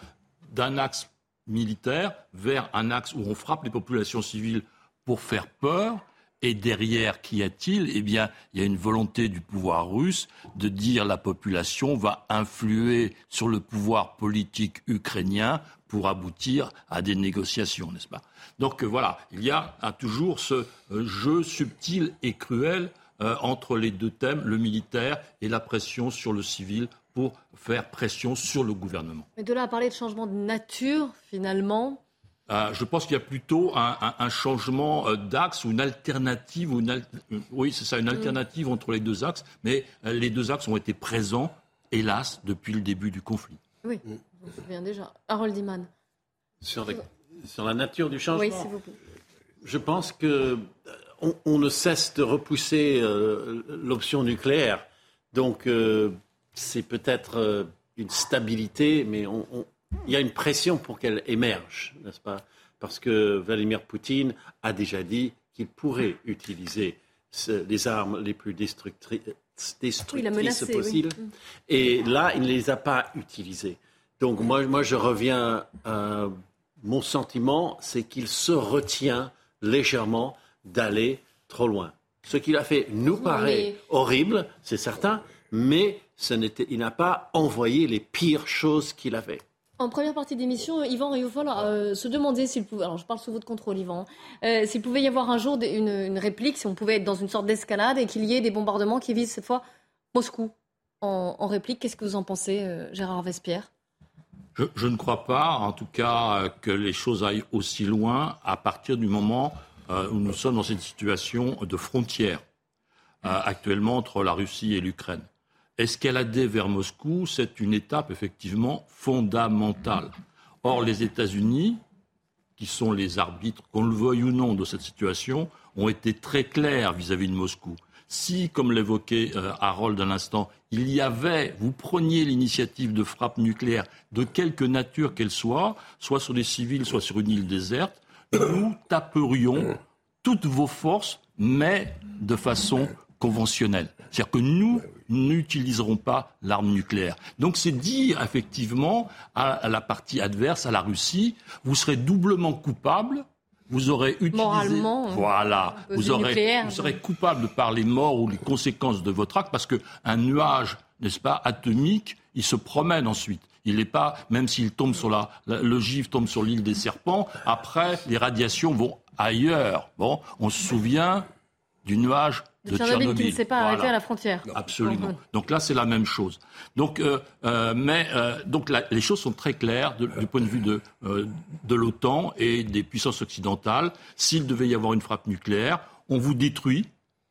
d'un axe militaire vers un axe où on frappe les populations civiles pour faire peur. Et derrière, qu'y a-t-il? Eh bien, il y a une volonté du pouvoir russe de dire la population va influer sur le pouvoir politique ukrainien pour aboutir à des négociations, n'est-ce pas? Donc euh, voilà, il y a toujours ce euh, jeu subtil et cruel euh, entre les deux thèmes, le militaire et la pression sur le civil pour faire pression sur le gouvernement. Mais de là à parler de changement de nature, finalement, euh, je pense qu'il y a plutôt un, changement euh, d'axe ou une alternative, ou une oui, c'est ça, une mm. alternative entre les deux axes, mais euh, les deux axes ont été présents, hélas, depuis le début du conflit. Oui, mm. je me souviens déjà. Harold Iman. Sur, sur, la nature du changement Oui, s'il vous plaît. Je pense que on, ne cesse de repousser l'option nucléaire. Donc, c'est peut-être une stabilité, mais on, il y a une pression pour qu'elle émerge, n'est-ce pas? Parce que Vladimir Poutine a déjà dit qu'il pourrait utiliser les armes les plus destructrices, possibles. Mm. Et là, il ne les a pas utilisées. Donc moi, moi je reviens à mon sentiment, c'est qu'il se retient légèrement d'aller trop loin. Ce qu'il a fait nous paraît horrible, c'est certain, mais ce il n'a pas envoyé les pires choses qu'il a fait. En première partie d'émission, Yvan Rioufol euh, se demandait s'il pouvait, alors je parle sous votre contrôle Yvan, euh, s'il pouvait y avoir un jour une, réplique, si on pouvait être dans une sorte d'escalade et qu'il y ait des bombardements qui visent cette fois Moscou en, réplique. Qu'est-ce que vous en pensez, euh, Gérard Vespierre? Je, ne crois pas, en tout cas, que les choses aillent aussi loin à partir du moment où nous sommes dans cette situation de frontière actuellement entre la Russie et l'Ukraine escalader vers Moscou, c'est une étape effectivement fondamentale. Or, les États-Unis, qui sont les arbitres, qu'on le veuille ou non, de cette situation, ont été très clairs vis-à-vis de Moscou. Si, comme l'évoquait euh, Harold à l'instant, il y avait, vous preniez l'initiative de frappe nucléaire de quelque nature qu'elle soit, soit sur des civils, soit sur une île déserte, nous taperions toutes vos forces, mais de façon conventionnelle. C'est-à-dire que nous n'utiliserons pas l'arme nucléaire. Donc c'est dire effectivement à, la partie adverse, à la Russie, vous serez doublement coupable vous aurez utilisé. Moralement. Voilà. Vous, aurez, vous serez coupable par les morts ou les conséquences de votre acte parce qu'un nuage, n'est-ce pas, atomique, il se promène ensuite. Il n'est pas, même s'il tombe sur la, le givre tombe sur l'île des serpents, après, les radiations vont ailleurs. Bon, on se souvient du nuage de, Tchernobyl, qui ne s'est pas arrêté à la frontière. Absolument. Donc là, c'est la même chose. Donc, euh, euh, mais euh, donc les choses sont très claires du point de vue de, de l'OTAN et des puissances occidentales. S'il devait y avoir une frappe nucléaire, on vous détruit,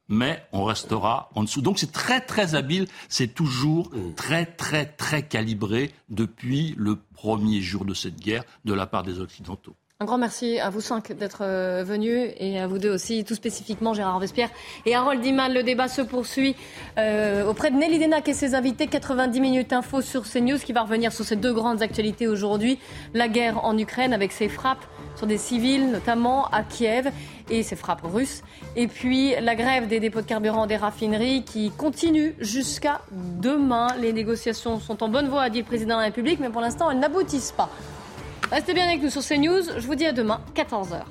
mais on restera en dessous. Donc c'est très très habile, c'est toujours très très très calibré depuis le premier jour de cette guerre de la part des Occidentaux. Un grand merci à vous cinq d'être euh, venus et à vous deux aussi, tout spécifiquement Gérard Vespierre et Harold Iman. Le débat se poursuit euh, auprès de Nelly Denac et ses invités. 90 minutes info sur CNews qui va revenir sur ces deux grandes actualités aujourd'hui. La guerre en Ukraine avec ses frappes sur des civils, notamment à Kiev, et ses frappes russes. Et puis la grève des dépôts de carburant des raffineries qui continue jusqu'à demain. Les négociations sont en bonne voie, a dit le président de la République, mais pour l'instant elles n'aboutissent pas. Restez bien avec nous sur CNews. Je vous dis à demain, 14h.